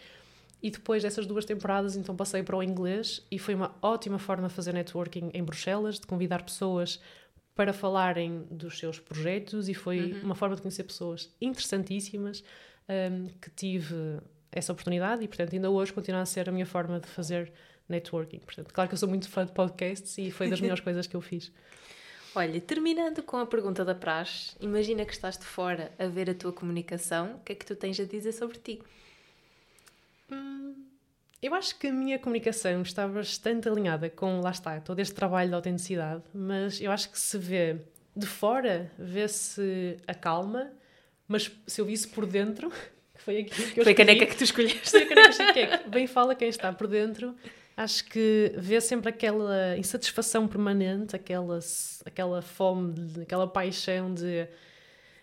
E depois dessas duas temporadas, então passei para o inglês e foi uma ótima forma de fazer networking em Bruxelas, de convidar pessoas para falarem dos seus projetos e foi uhum. uma forma de conhecer pessoas interessantíssimas um, que tive essa oportunidade e, portanto, ainda hoje continua a ser a minha forma de fazer networking. Portanto, claro que eu sou muito fã de podcasts e foi das melhores coisas que eu fiz. Olha, terminando com a pergunta da praxe, imagina que estás de fora a ver a tua comunicação, o que é que tu tens a dizer sobre ti? Hum, eu acho que a minha comunicação está bastante alinhada com, lá está, todo este trabalho de autenticidade, mas eu acho que se vê de fora, vê-se a calma, mas se eu visse por dentro, que foi aqui que eu Foi a caneca que tu escolheste. Foi a caneca é, bem fala quem está por dentro, acho que vê sempre aquela insatisfação permanente, aquela, aquela fome, aquela paixão de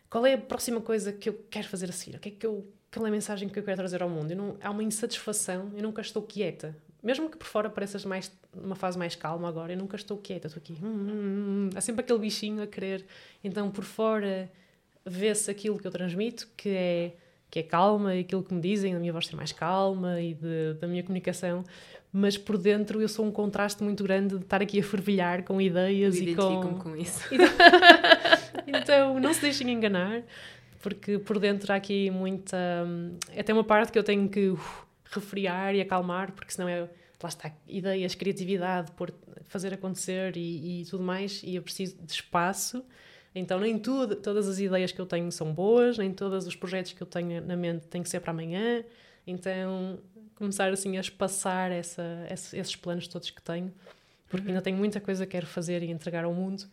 qual é a próxima coisa que eu quero fazer a seguir? O que é que eu, qual é a mensagem que eu quero trazer ao mundo? Não, há uma insatisfação, eu nunca estou quieta. Mesmo que por fora pareças mais uma fase mais calma agora, eu nunca estou quieta, estou aqui. Hum, hum, hum. Há sempre aquele bichinho a querer. Então por fora vê-se aquilo que eu transmito, que é que é calma e aquilo que me dizem, a minha voz ser mais calma e de, da minha comunicação, mas por dentro eu sou um contraste muito grande de estar aqui a fervilhar com ideias e com. com isso. então não se deixem enganar, porque por dentro há aqui muita. É até uma parte que eu tenho que uh, refriar e acalmar, porque senão é. Lá está, ideias, criatividade, por fazer acontecer e, e tudo mais, e eu preciso de espaço. Então, nem tudo, todas as ideias que eu tenho são boas, nem todos os projetos que eu tenho na mente têm que ser para amanhã. Então, começar assim a espaçar essa, esses planos todos que tenho, porque uhum. ainda tenho muita coisa que quero fazer e entregar ao mundo,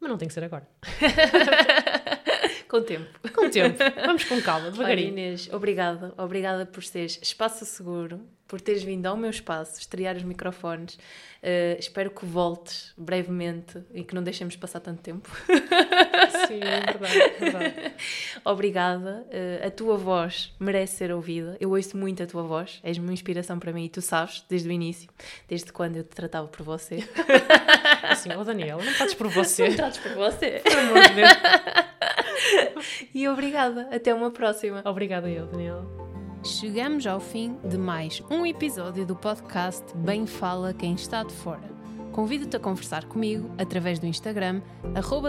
mas não tem que ser agora. com tempo. Com tempo. Vamos com calma, devagarinho. Olha, Inês, obrigada. Obrigada por teres espaço seguro, por teres vindo ao meu espaço, estrear os microfones. Uh, espero que voltes brevemente e que não deixemos passar tanto tempo. Sim, é verdade. É verdade. Obrigada. Uh, a tua voz merece ser ouvida. Eu ouço muito a tua voz. És uma inspiração para mim e tu sabes, desde o início, desde quando eu te tratava por você. Assim, oh Daniela, não trates por você. Não trates por você. Por amor de Deus. e obrigada. Até uma próxima. Obrigada eu, Daniela. Chegamos ao fim de mais um episódio do podcast Bem Fala Quem Está de Fora. Convido-te a conversar comigo através do Instagram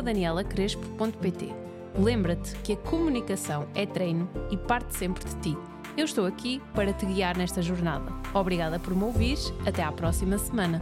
danielacrespo.pt. Lembra-te que a comunicação é treino e parte sempre de ti. Eu estou aqui para te guiar nesta jornada. Obrigada por me ouvir. Até à próxima semana.